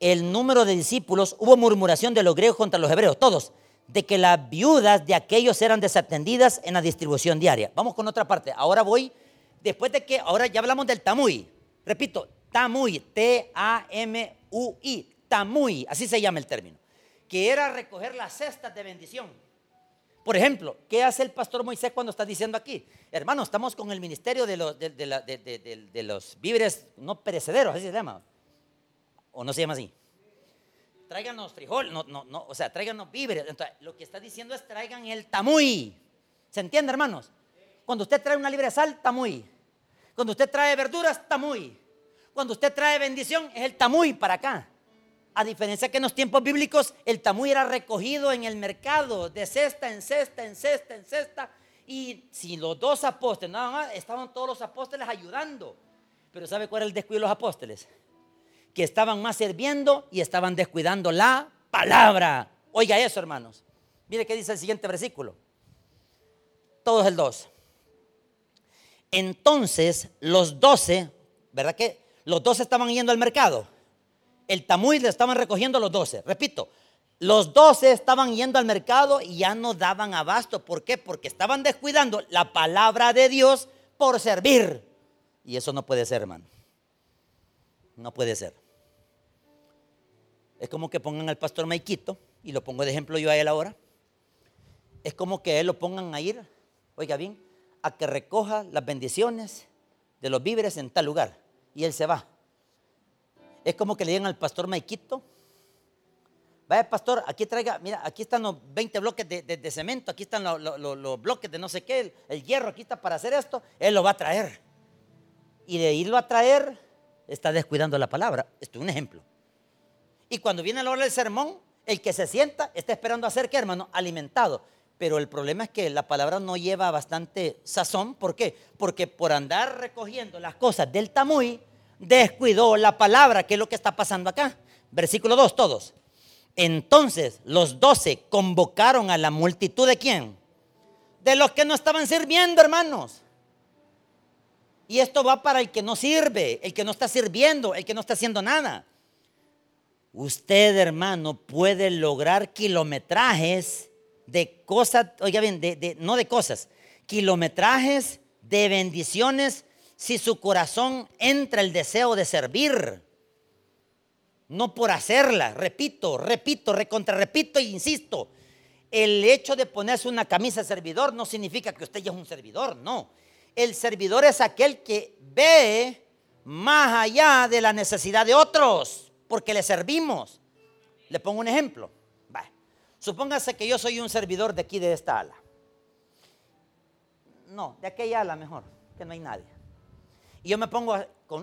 el número de discípulos, hubo murmuración de los griegos contra los hebreos, todos, de que las viudas de aquellos eran desatendidas en la distribución diaria. Vamos con otra parte. Ahora voy, después de que, ahora ya hablamos del tamuy. Repito, tamuy, T-A-M-U-I, tamuy, así se llama el término, que era recoger las cestas de bendición. Por ejemplo, ¿qué hace el pastor Moisés cuando está diciendo aquí? Hermano, estamos con el ministerio de los, de los víveres no perecederos, así se llama ¿O no se llama así? Tráiganos frijol, no, no, no, o sea, tráiganos víveres. Lo que está diciendo es traigan el tamuy. ¿Se entiende, hermanos? Cuando usted trae una libre de sal, tamuy. Cuando usted trae verduras, tamuy. Cuando usted trae bendición, es el tamuy para acá. A diferencia que en los tiempos bíblicos, el tamuy era recogido en el mercado, de cesta en cesta, en cesta, en cesta. Y si los dos apóstoles, nada más, estaban todos los apóstoles ayudando. Pero ¿sabe cuál era el descuido de los apóstoles? Que estaban más sirviendo y estaban descuidando la palabra. Oiga eso, hermanos. Mire qué dice el siguiente versículo. Todo es el 2. Entonces los doce, ¿verdad que? Los doce estaban yendo al mercado. El tamuy le estaban recogiendo los doce. Repito, los doce estaban yendo al mercado y ya no daban abasto. ¿Por qué? Porque estaban descuidando la palabra de Dios por servir. Y eso no puede ser, hermano. No puede ser. Es como que pongan al pastor Maiquito, y lo pongo de ejemplo yo a él ahora. Es como que él lo pongan a ir, oiga bien, a que recoja las bendiciones de los víveres en tal lugar. Y él se va. Es como que le digan al pastor Maiquito, vaya pastor, aquí traiga, mira, aquí están los 20 bloques de, cemento, aquí están los, bloques de no sé qué, el, hierro aquí está para hacer esto, él lo va a traer. Y de irlo a traer, está descuidando la palabra. Esto es un ejemplo. Y cuando viene la hora del sermón, el que se sienta está esperando a ser, ¿qué hermano? Alimentado. Pero el problema es que la palabra no lleva bastante sazón. ¿Por qué? Porque por andar recogiendo las cosas del tamuy, descuidó la palabra, que es lo que está pasando acá. Versículo 2, todos. Entonces los doce convocaron a la multitud de quién? De los que no estaban sirviendo, hermanos. Y esto va para el que no sirve, el que no está sirviendo, el que no está haciendo nada. Usted, hermano, puede lograr kilometrajes de cosas, oiga bien, de, no de cosas, kilometrajes de bendiciones si su corazón entra el deseo de servir. No por hacerla, repito, repito, recontra repito e insisto. El hecho de ponerse una camisa servidor no significa que usted ya es un servidor, no. El servidor es aquel que ve más allá de la necesidad de otros, porque le servimos. Le pongo un ejemplo. Supóngase que yo soy un servidor de aquí, de esta ala. No, de aquella ala mejor, que no hay nadie. Y yo me pongo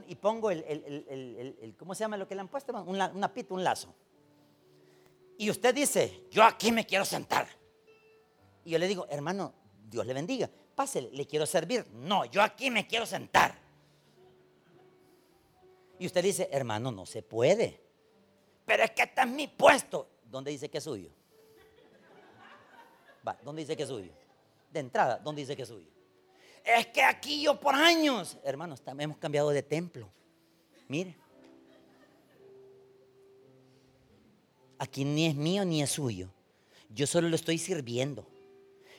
y pongo el, ¿cómo se llama lo que le han puesto? Una, una pita, un lazo. Y usted dice, yo aquí me quiero sentar. Y yo le digo, hermano, Dios le bendiga, pásele, le quiero servir. No, yo aquí me quiero sentar. Y usted dice, hermano, no se puede. Pero es que este es mi puesto. ¿Dónde dice que es suyo? ¿dónde dice que es suyo? De entrada, ¿dónde dice que es suyo? Es que aquí yo por años, hermanos, hemos cambiado de templo. Mire. Aquí ni es mío ni es suyo. Yo solo lo estoy sirviendo.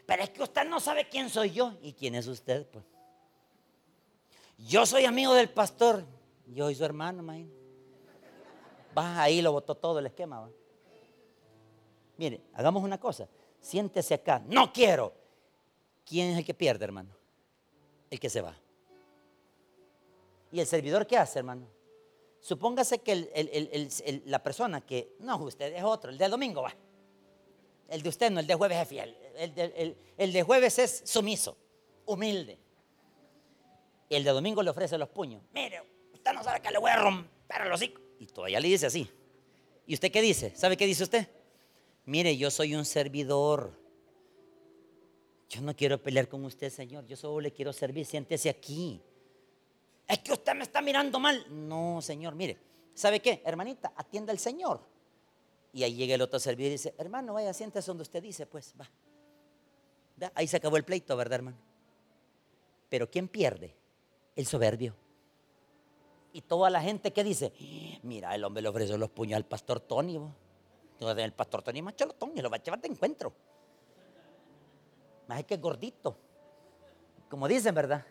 Pero es que usted no sabe quién soy yo. ¿Y quién es usted? Pues? Yo soy amigo del pastor. Yo soy su hermano, man. Va ahí, lo botó todo el esquema. Mire, hagamos una cosa siéntese acá, no quiero. ¿Quién es el que pierde, hermano? El que se va. ¿Y el servidor qué hace, hermano? Supóngase que la persona que, no, usted es otro, el de domingo va. El de usted no, el de jueves es fiel. El el de jueves es sumiso, humilde. Y el de domingo le ofrece los puños. Mire, no sabe que le voy a romper los hocico. Y todavía le dice así. ¿Y usted qué dice? ¿Sabe qué dice usted? Mire, yo soy un servidor. Yo no quiero pelear con usted, Señor. Yo solo le quiero servir. Siéntese aquí. Es que usted me está mirando mal. No, Señor, mire. ¿Sabe qué? Hermanita, atienda al Señor. Y ahí llega el otro servidor y dice, hermano, vaya, siéntese donde usted dice, pues va. Ahí se acabó el pleito, ¿verdad, hermano? Pero ¿quién pierde? El soberbio. Y toda la gente que dice, mira, el hombre le ofreció los puños al pastor Tony. El pastor Tony Macholotón y lo va a llevar de encuentro. Más es que gordito. Como dicen, ¿verdad?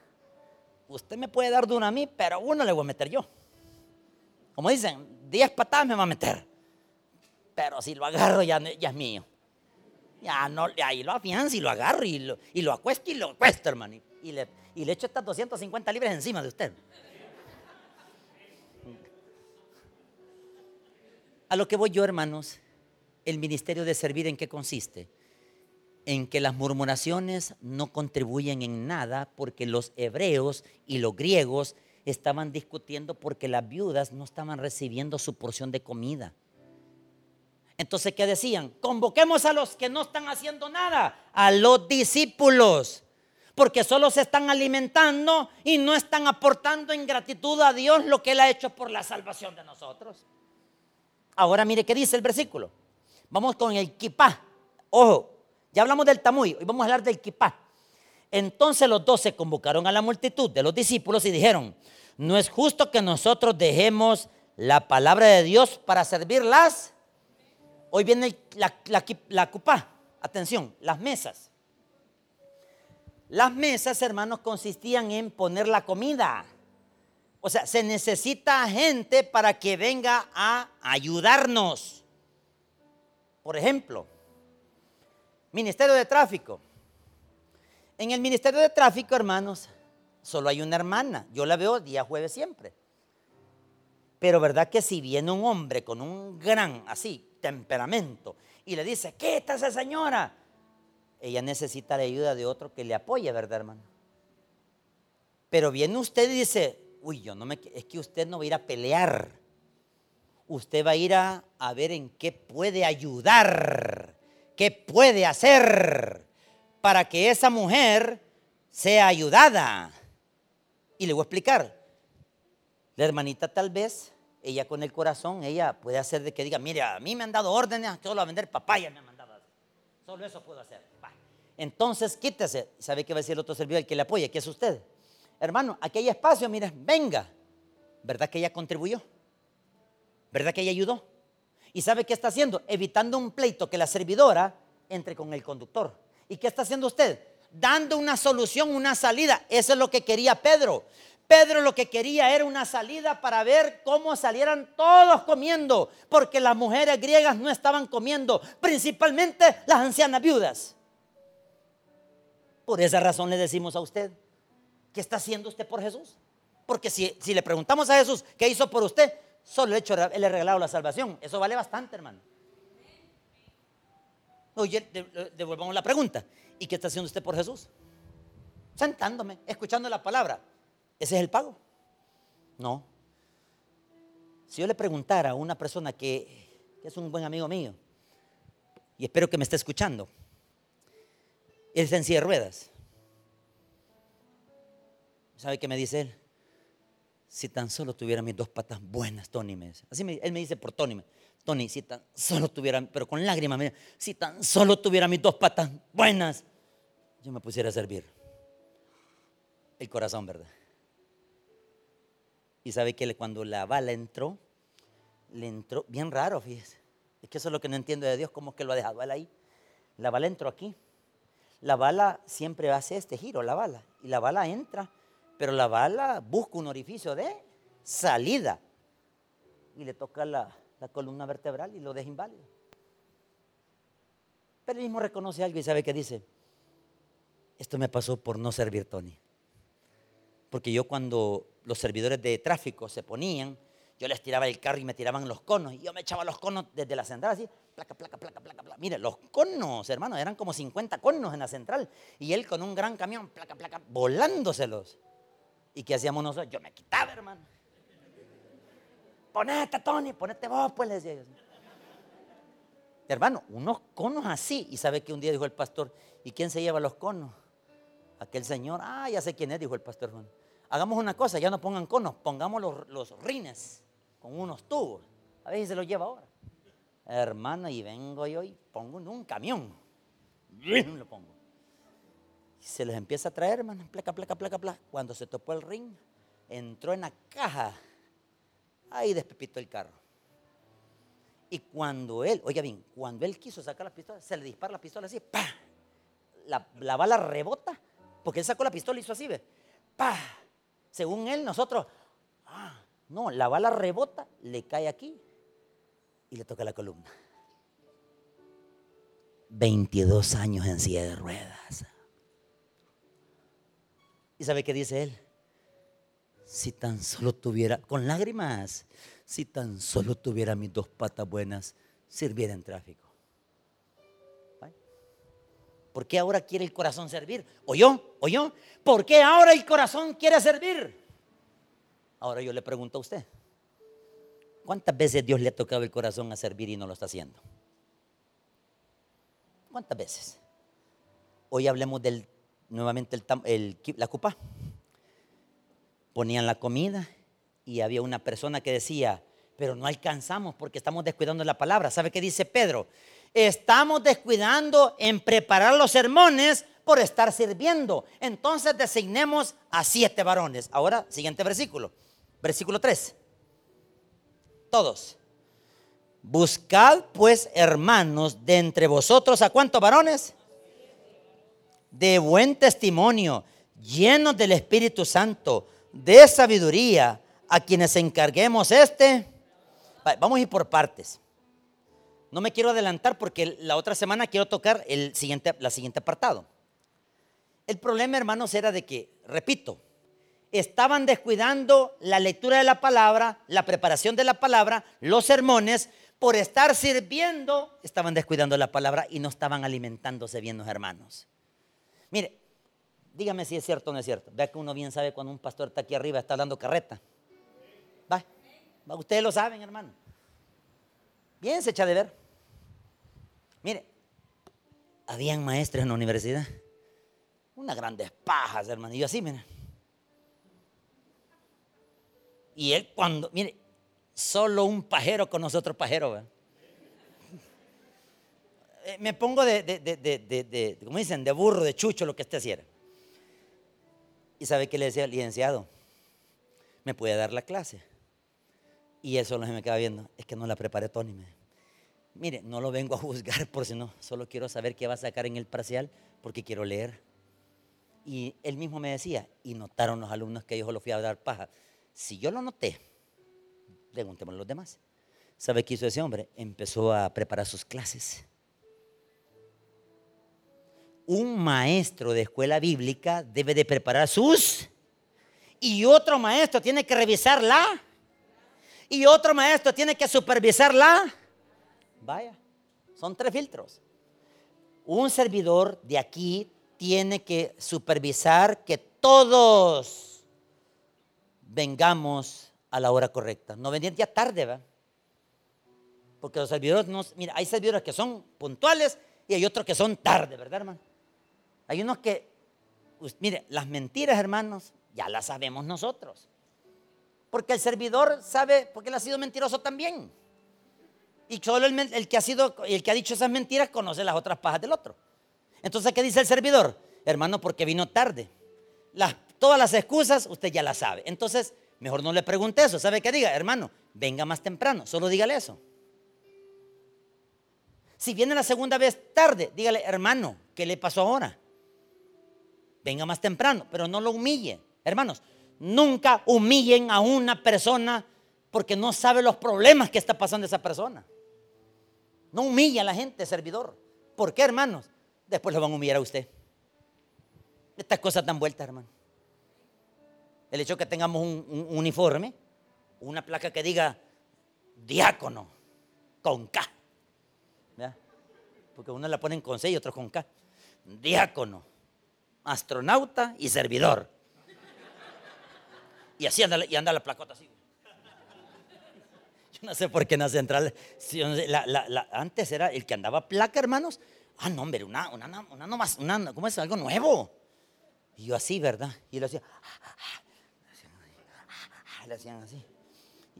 Usted me puede dar de uno a mí, pero uno le voy a meter yo. Como dicen, 10 patadas me va a meter. Pero si lo agarro ya, ya es mío. Ya no, ahí lo afianzo y lo agarro y lo, y lo acuesto y lo acuesto, hermano. Y le, y le echo estas 250 libras encima de usted. Lo que voy yo, hermanos, el ministerio de servir en qué consiste? En que las murmuraciones no contribuyen en nada porque los hebreos y los griegos estaban discutiendo porque las viudas no estaban recibiendo su porción de comida. Entonces, ¿qué decían? Convoquemos a los que no están haciendo nada, a los discípulos, porque solo se están alimentando y no están aportando en gratitud a Dios lo que Él ha hecho por la salvación de nosotros. Ahora mire qué dice el versículo. Vamos con el kipá. Ojo, ya hablamos del tamuy, hoy vamos a hablar del kipá. Entonces los dos se convocaron a la multitud de los discípulos y dijeron, no es justo que nosotros dejemos la palabra de Dios para servirlas. Hoy viene la, la, cupá, atención, las mesas. Las mesas, hermanos, consistían en poner la comida. O sea, se necesita gente para que venga a ayudarnos. Por ejemplo, Ministerio de Tráfico. En el Ministerio de Tráfico, hermanos, solo hay una hermana. Yo la veo día jueves siempre. Pero verdad que si viene un hombre con un gran, así, temperamento y le dice, ¿qué está esa señora? Ella necesita la ayuda de otro que le apoye, ¿verdad, hermano? Pero viene usted y dice, uy, yo no me, es que usted no va a ir a pelear. Usted va a ir a, a ver en qué puede ayudar, qué puede hacer para que esa mujer sea ayudada. Y le voy a explicar. La hermanita tal vez, ella con el corazón, ella puede hacer de que diga, mire, a mí me han dado órdenes, solo a vender papaya me han mandado. Solo eso puedo hacer. Entonces quítese. ¿Sabe qué va a decir el otro servidor, el que le apoya? que es usted? Hermano, aquí hay espacio, mire, venga. ¿Verdad que ella contribuyó? ¿Verdad que ella ayudó? ¿Y sabe qué está haciendo? Evitando un pleito que la servidora entre con el conductor. ¿Y qué está haciendo usted? Dando una solución, una salida. Eso es lo que quería Pedro. Pedro lo que quería era una salida para ver cómo salieran todos comiendo, porque las mujeres griegas no estaban comiendo, principalmente las ancianas viudas. Por esa razón le decimos a usted, ¿qué está haciendo usted por Jesús? Porque si, le preguntamos a Jesús, ¿qué hizo por usted? Solo el hecho de le regalado la salvación. Eso vale bastante, hermano. Oye, devolvamos la pregunta. ¿Y qué está haciendo usted por Jesús? Sentándome, escuchando la palabra. ¿Ese es el pago? No. Si yo le preguntara a una persona que, que es un buen amigo mío, y espero que me esté escuchando, él está en silla de ruedas. ¿Sabe qué me dice él? Si tan solo tuviera mis dos patas buenas, Tony me dice. Así él me dice por Tony. Tony, si tan solo tuviera, pero con lágrimas, me si tan solo tuviera mis dos patas buenas, yo me pusiera a servir. El corazón, ¿verdad? Y sabe que cuando la bala entró, le entró, bien raro, fíjese. Es que eso es lo que no entiendo de Dios, cómo es que lo ha dejado él ahí. La bala entró aquí. La bala siempre hace este giro, la bala. Y la bala entra, pero la bala busca un orificio de salida. Y le toca la, columna vertebral y lo deja inválido. Pero él mismo reconoce algo y sabe que dice, esto me pasó por no servir Tony. Porque yo cuando los servidores de tráfico se ponían, yo les tiraba el carro y me tiraban los conos. Y yo me echaba los conos desde la central así, placa, placa, placa, placa, placa. Mire, los conos, hermano, eran como 50 conos en la central. Y él con un gran camión, placa, placa, volándoselos. ¿Y qué hacíamos nosotros? Yo me quitaba, hermano. Ponete, Tony, ponete vos, pues le decía Hermano, unos conos así. Y sabe que un día dijo el pastor, ¿y quién se lleva los conos? Aquel señor, ah, ya sé quién es, dijo el pastor Juan hagamos una cosa, ya no pongan conos, pongamos los, rines con unos tubos. A ver si se los lleva ahora. Hermano, y vengo yo y pongo en un camión. Lo pongo. Y se les empieza a traer, hermano, placa, placa, placa, placa. Cuando se topó el ring, entró en la caja. Ahí despepitó el carro. Y cuando él, oiga bien, cuando él quiso sacar la pistola, se le dispara la pistola así, ¡pa! La, la bala rebota, porque él sacó la pistola y hizo así, ¿ve? ¡pa! Según él, nosotros, ah, no, la bala rebota, le cae aquí y le toca la columna. 22 años en silla de ruedas. ¿Y sabe qué dice él? Si tan solo tuviera, con lágrimas, si tan solo tuviera mis dos patas buenas, sirviera en tráfico. ¿Por qué ahora quiere el corazón servir? ¿O yo? ¿O yo? ¿Por qué ahora el corazón quiere servir? Ahora yo le pregunto a usted, ¿cuántas veces Dios le ha tocado el corazón a servir y no lo está haciendo? ¿Cuántas veces? Hoy hablemos del, nuevamente la cupa. Ponían la comida y había una persona que decía, pero no alcanzamos porque estamos descuidando la palabra. ¿Sabe qué dice Pedro? estamos descuidando en preparar los sermones por estar sirviendo. Entonces designemos a siete varones. Ahora, siguiente versículo. Versículo 3. Todos. Buscad pues, hermanos, de entre vosotros a cuántos varones? De buen testimonio, llenos del Espíritu Santo, de sabiduría, a quienes encarguemos este. Vamos a ir por partes. No me quiero adelantar porque la otra semana quiero tocar el siguiente, la siguiente apartado. El problema, hermanos, era de que, repito, estaban descuidando la lectura de la palabra, la preparación de la palabra, los sermones, por estar sirviendo, estaban descuidando la palabra y no estaban alimentándose bien los hermanos. Mire, dígame si es cierto o no es cierto. Vea que uno bien sabe cuando un pastor está aquí arriba, está dando carreta. Va, va ustedes lo saben, hermano. Bien se echa de ver. Mire, habían maestros en la universidad. Unas grandes pajas, hermano. Y yo así, mira. Y él cuando, mire, solo un pajero con nosotros pajero. Eh, me pongo de, de, de, de, como dicen, de burro, de chucho, lo que esté hiciera. Y sabe que le decía, licenciado, ¿me puede dar la clase? Y eso no se me queda viendo, es que no la preparé Tony. Me. Mire, no lo vengo a juzgar [LAUGHS] por si no, solo quiero saber qué va a sacar en el parcial porque quiero leer. Y él mismo me decía, y notaron los alumnos que yo lo fui a dar paja. Si yo lo noté, preguntémosle a los demás. ¿Sabe qué hizo ese hombre? Empezó a preparar sus clases. Un maestro de escuela bíblica debe de preparar sus y otro maestro tiene que revisarla y otro maestro tiene que supervisarla. Vaya, son tres filtros. Un servidor de aquí tiene que supervisar que todos vengamos a la hora correcta. No venir ya tarde, ¿va? Porque los servidores, no, mira, hay servidores que son puntuales y hay otros que son tarde, ¿verdad, hermano? Hay unos que, mire, las mentiras, hermanos, ya las sabemos nosotros. Porque el servidor sabe, porque él ha sido mentiroso también. Y solo el, que ha sido, el que ha dicho esas mentiras conoce las otras pajas del otro. Entonces, ¿qué dice el servidor? Hermano, porque vino tarde. Todas las excusas usted ya las sabe. Entonces, mejor no le pregunte eso. ¿Sabe qué diga? Hermano, venga más temprano. Solo dígale eso. Si viene la segunda vez tarde, dígale, hermano, ¿qué le pasó ahora? Venga más temprano, pero no lo humille. Hermanos, nunca humillen a una persona porque no sabe los problemas que está pasando esa persona. No humille a la gente, servidor. ¿Por qué, hermanos? Después lo van a humillar a usted. Estas cosas dan vuelta, hermano el hecho de que tengamos un, uniforme, una placa que diga diácono con K. Porque uno la ponen con C y otros con K. Diácono, astronauta y servidor. Y así anda, y anda la placota así. Yo no sé por qué en la central. antes era el que andaba placa, hermanos. Ah, no, hombre, una, una, una, una, ¿cómo es? Algo nuevo. Y yo así, ¿verdad? Y lo hacía le hacían así.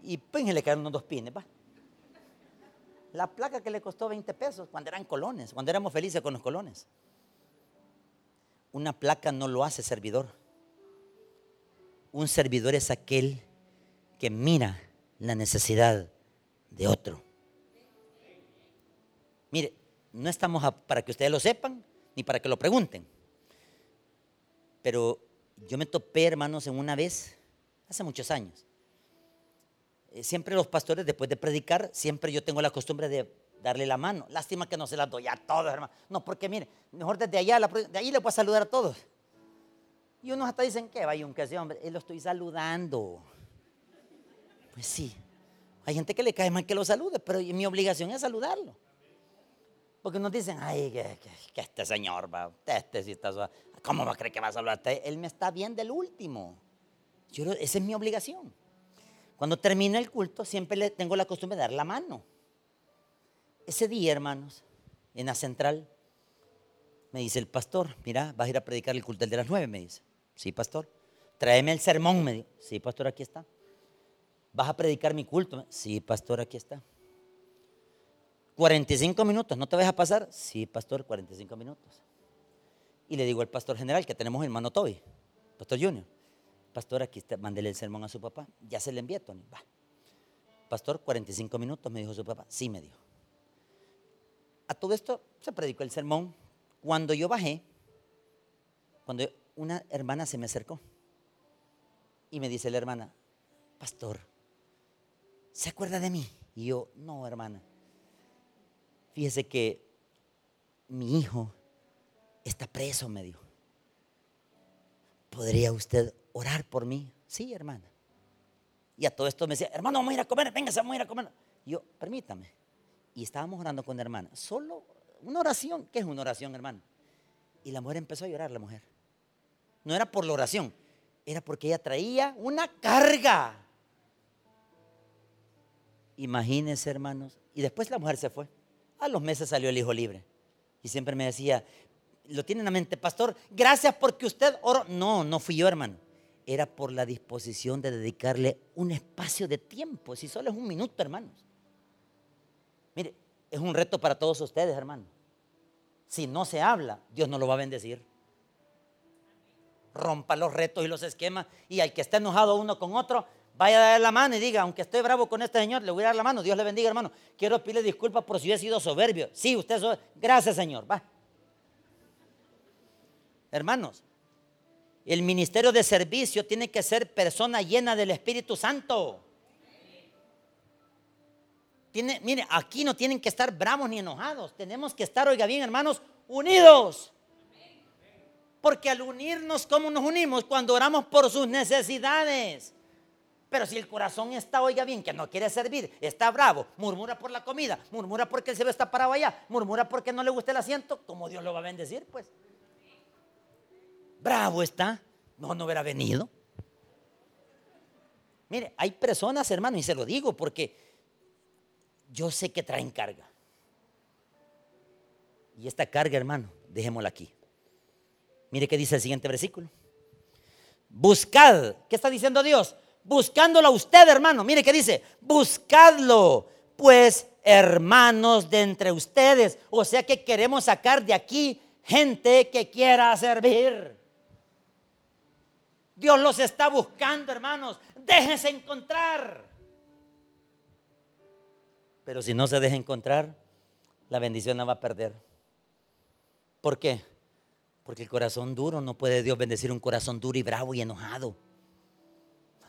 Y pues le quedaron unos dos pines, va. La placa que le costó 20 pesos cuando eran colones, cuando éramos felices con los colones. Una placa no lo hace servidor. Un servidor es aquel que mira la necesidad de otro. Mire, no estamos para que ustedes lo sepan ni para que lo pregunten. Pero yo me topé, hermanos, en una vez hace muchos años. Eh, siempre los pastores, después de predicar, siempre yo tengo la costumbre de darle la mano. Lástima que no se la doy a todos, hermano. No, porque mire, mejor desde allá, de ahí le puedo saludar a todos. Y unos hasta dicen, que vaya un que sea, hombre, él lo estoy saludando. Pues sí, hay gente que le cae mal que lo salude, pero mi obligación es saludarlo. Porque nos dicen, ay, que, este señor va, este sí está ¿Cómo va a creer que va a saludar? Él me está bien del último esa es mi obligación. Cuando termina el culto, siempre le tengo la costumbre de dar la mano. Ese día, hermanos, en la central, me dice el pastor, mira, vas a ir a predicar el culto de las nueve, me dice. Sí, pastor. Tráeme el sermón, me dice. Sí, pastor, aquí está. ¿Vas a predicar mi culto? Sí, pastor, aquí está. 45 minutos, ¿no te vas a pasar? Sí, pastor, 45 minutos. Y le digo al pastor general que tenemos hermano Toby, pastor Junior pastor, aquí está, mándele el sermón a su papá. Ya se le envié, Tony. Va. Pastor, 45 minutos, me dijo su papá. Sí, me dijo. A todo esto se predicó el sermón. Cuando yo bajé, cuando una hermana se me acercó y me dice la hermana, pastor, ¿se acuerda de mí? Y yo, no, hermana. Fíjese que mi hijo está preso, me dijo. ¿Podría usted orar por mí. Sí, hermana. Y a todo esto me decía, hermano, vamos a ir a comer, venga, vamos a ir a comer. Y yo, permítame. Y estábamos orando con la hermana. Solo una oración. ¿Qué es una oración, hermano? Y la mujer empezó a llorar, la mujer. No era por la oración, era porque ella traía una carga. Imagínense, hermanos. Y después la mujer se fue. A los meses salió el hijo libre. Y siempre me decía, lo tiene en la mente, pastor, gracias porque usted oró. No, no fui yo, hermano. Era por la disposición de dedicarle un espacio de tiempo. Si solo es un minuto, hermanos. Mire, es un reto para todos ustedes, hermanos. Si no se habla, Dios no lo va a bendecir. Rompa los retos y los esquemas. Y al que esté enojado uno con otro, vaya a dar la mano y diga, aunque estoy bravo con este señor, le voy a dar la mano. Dios le bendiga, hermano. Quiero pedirle disculpas por si he sido soberbio. Sí, usted es Gracias, Señor. Va. Hermanos, el ministerio de servicio tiene que ser persona llena del Espíritu Santo. Mire, aquí no tienen que estar bravos ni enojados. Tenemos que estar, oiga bien, hermanos, unidos. Porque al unirnos, ¿cómo nos unimos? Cuando oramos por sus necesidades. Pero si el corazón está, oiga bien, que no quiere servir, está bravo, murmura por la comida, murmura porque el ve está parado allá, murmura porque no le gusta el asiento, ¿cómo Dios lo va a bendecir? Pues. Bravo está. No, no hubiera venido. Mire, hay personas, hermano, y se lo digo porque yo sé que traen carga. Y esta carga, hermano, dejémosla aquí. Mire qué dice el siguiente versículo. Buscad. ¿Qué está diciendo Dios? Buscándolo a usted, hermano. Mire qué dice. Buscadlo, pues hermanos de entre ustedes. O sea que queremos sacar de aquí gente que quiera servir. Dios los está buscando, hermanos. Déjense encontrar. Pero si no se deja encontrar, la bendición la va a perder. ¿Por qué? Porque el corazón duro no puede Dios bendecir un corazón duro y bravo y enojado.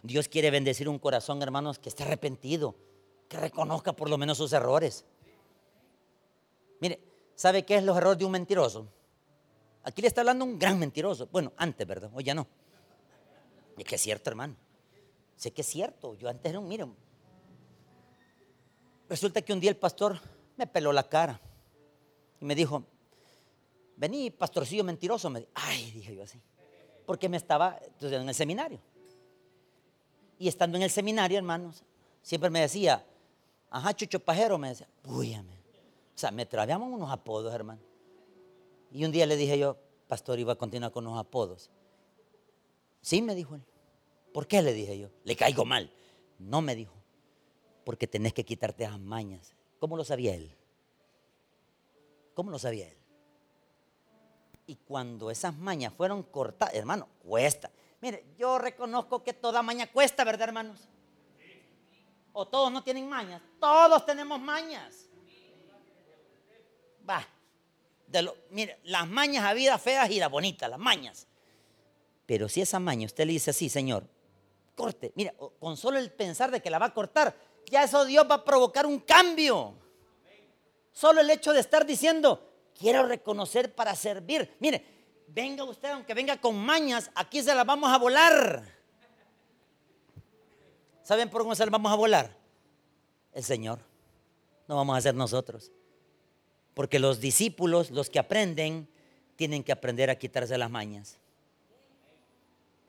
Dios quiere bendecir un corazón, hermanos, que esté arrepentido, que reconozca por lo menos sus errores. Mire, ¿sabe qué es los errores de un mentiroso? Aquí le está hablando un gran mentiroso. Bueno, antes, ¿verdad? Hoy ya no. Es que es cierto, hermano. Sé que es cierto. Yo antes era un, miren, Resulta que un día el pastor me peló la cara y me dijo, vení, pastorcillo mentiroso. Me Ay, dije yo así. Porque me estaba entonces, en el seminario. Y estando en el seminario, hermanos, siempre me decía, ajá, chucho pajero, me decía, púyame. O sea, me traíamos unos apodos, hermano. Y un día le dije yo, pastor, iba a continuar con los apodos. Sí, me dijo él. ¿Por qué? Le dije yo. Le caigo mal. No me dijo porque tenés que quitarte las mañas. ¿Cómo lo sabía él? ¿Cómo lo sabía él? Y cuando esas mañas fueron cortadas, hermano, cuesta. Mire, yo reconozco que toda maña cuesta, ¿verdad, hermanos? O todos no tienen mañas. Todos tenemos mañas. Va. De mire, las mañas habidas feas y las bonitas, las mañas. Pero si esa maña usted le dice así, Señor, corte, mira, con solo el pensar de que la va a cortar, ya eso Dios va a provocar un cambio. Solo el hecho de estar diciendo, quiero reconocer para servir. Mire, venga usted, aunque venga con mañas, aquí se las vamos a volar. ¿Saben por cómo se las vamos a volar? El Señor. No vamos a ser nosotros. Porque los discípulos, los que aprenden, tienen que aprender a quitarse las mañas.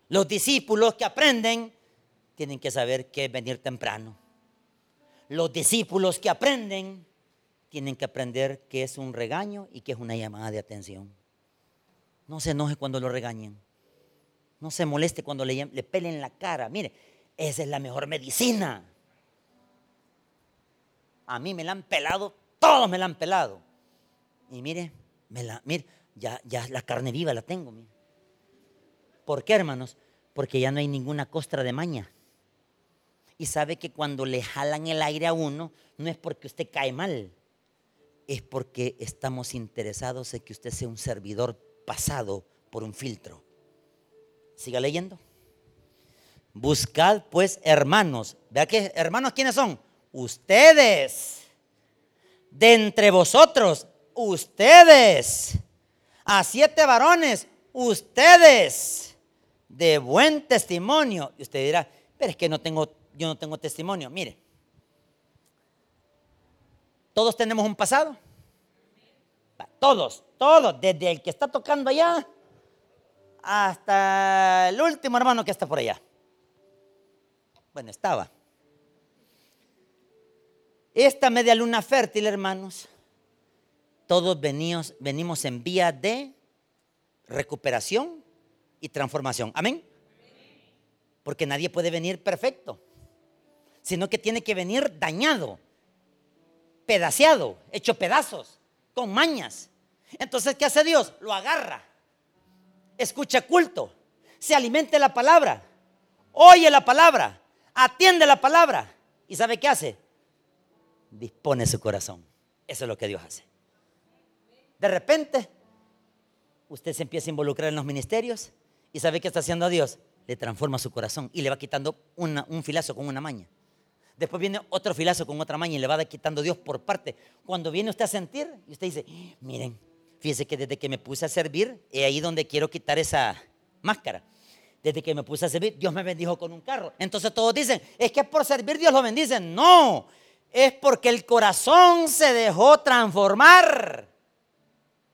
Los discípulos que aprenden tienen que saber que es venir temprano los discípulos que aprenden tienen que aprender que es un regaño y que es una llamada de atención. No se enoje cuando lo regañen. No se moleste cuando le, le pelen la cara. Mire, esa es la mejor medicina. A mí me la han pelado, todos me la han pelado. Y mire, me la, mire ya, ya la carne viva la tengo. ¿Por qué, hermanos? Porque ya no hay ninguna costra de maña y sabe que cuando le jalan el aire a uno, no es porque usted cae mal, es porque estamos interesados en que usted sea un servidor pasado por un filtro. Siga leyendo. Buscad pues hermanos. Vea que hermanos quiénes son? Ustedes. De entre vosotros, ustedes. A siete varones, ustedes. de buen testimonio. Y usted dirá, pero es que no tengo, yo no tengo testimonio. Mire, todos tenemos un pasado. Todos, todos, desde el que está tocando allá hasta el último hermano que está por allá. Bueno, estaba. Esta media luna fértil, hermanos, todos venimos, venimos en vía de recuperación y transformación. Amén. Porque nadie puede venir perfecto, sino que tiene que venir dañado, pedaceado, hecho pedazos, con mañas. Entonces, ¿qué hace Dios? Lo agarra, escucha culto, se alimente la palabra, oye la palabra, atiende la palabra. ¿Y sabe qué hace? Dispone su corazón. Eso es lo que Dios hace. De repente, usted se empieza a involucrar en los ministerios y sabe qué está haciendo Dios. Le transforma su corazón y le va quitando un filazo con una maña. Después viene otro filazo con otra maña y le va quitando Dios por parte. Cuando viene usted a sentir y usted dice, miren, fíjese que desde que me puse a servir, es ahí donde quiero quitar esa máscara. Desde que me puse a servir, Dios me bendijo con un carro. Entonces todos dicen, es que por servir Dios lo bendice. No, es porque el corazón se dejó transformar.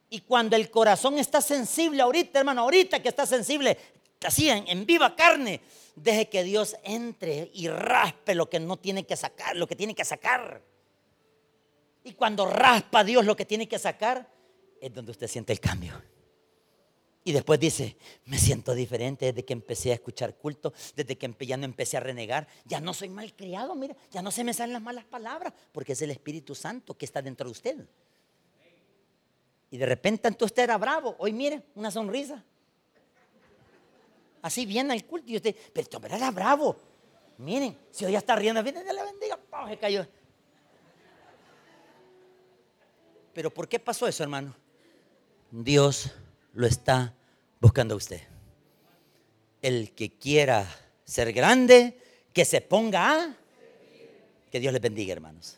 Y cuando el corazón está sensible ahorita, hermano, ahorita que está sensible, así en, viva carne, deje que Dios entre y raspe lo que no tiene que sacar, lo que tiene que sacar. Y cuando raspa Dios lo que tiene que sacar, es donde usted siente el cambio. Y después dice, me siento diferente desde que empecé a escuchar culto, desde que ya no empecé a renegar. Ya no soy mal criado, mira, ya no se me salen las malas palabras, porque es el Espíritu Santo que está dentro de usted. Y de repente entonces usted era bravo, hoy mire, una sonrisa. Así viene el culto y usted, pero tú era bravo. Miren, si hoy ya está riendo, viene, le bendiga, se cayó. Pero ¿por qué pasó eso, hermano? Dios lo está buscando a usted. El que quiera ser grande, que se ponga a... Que Dios le bendiga, hermanos.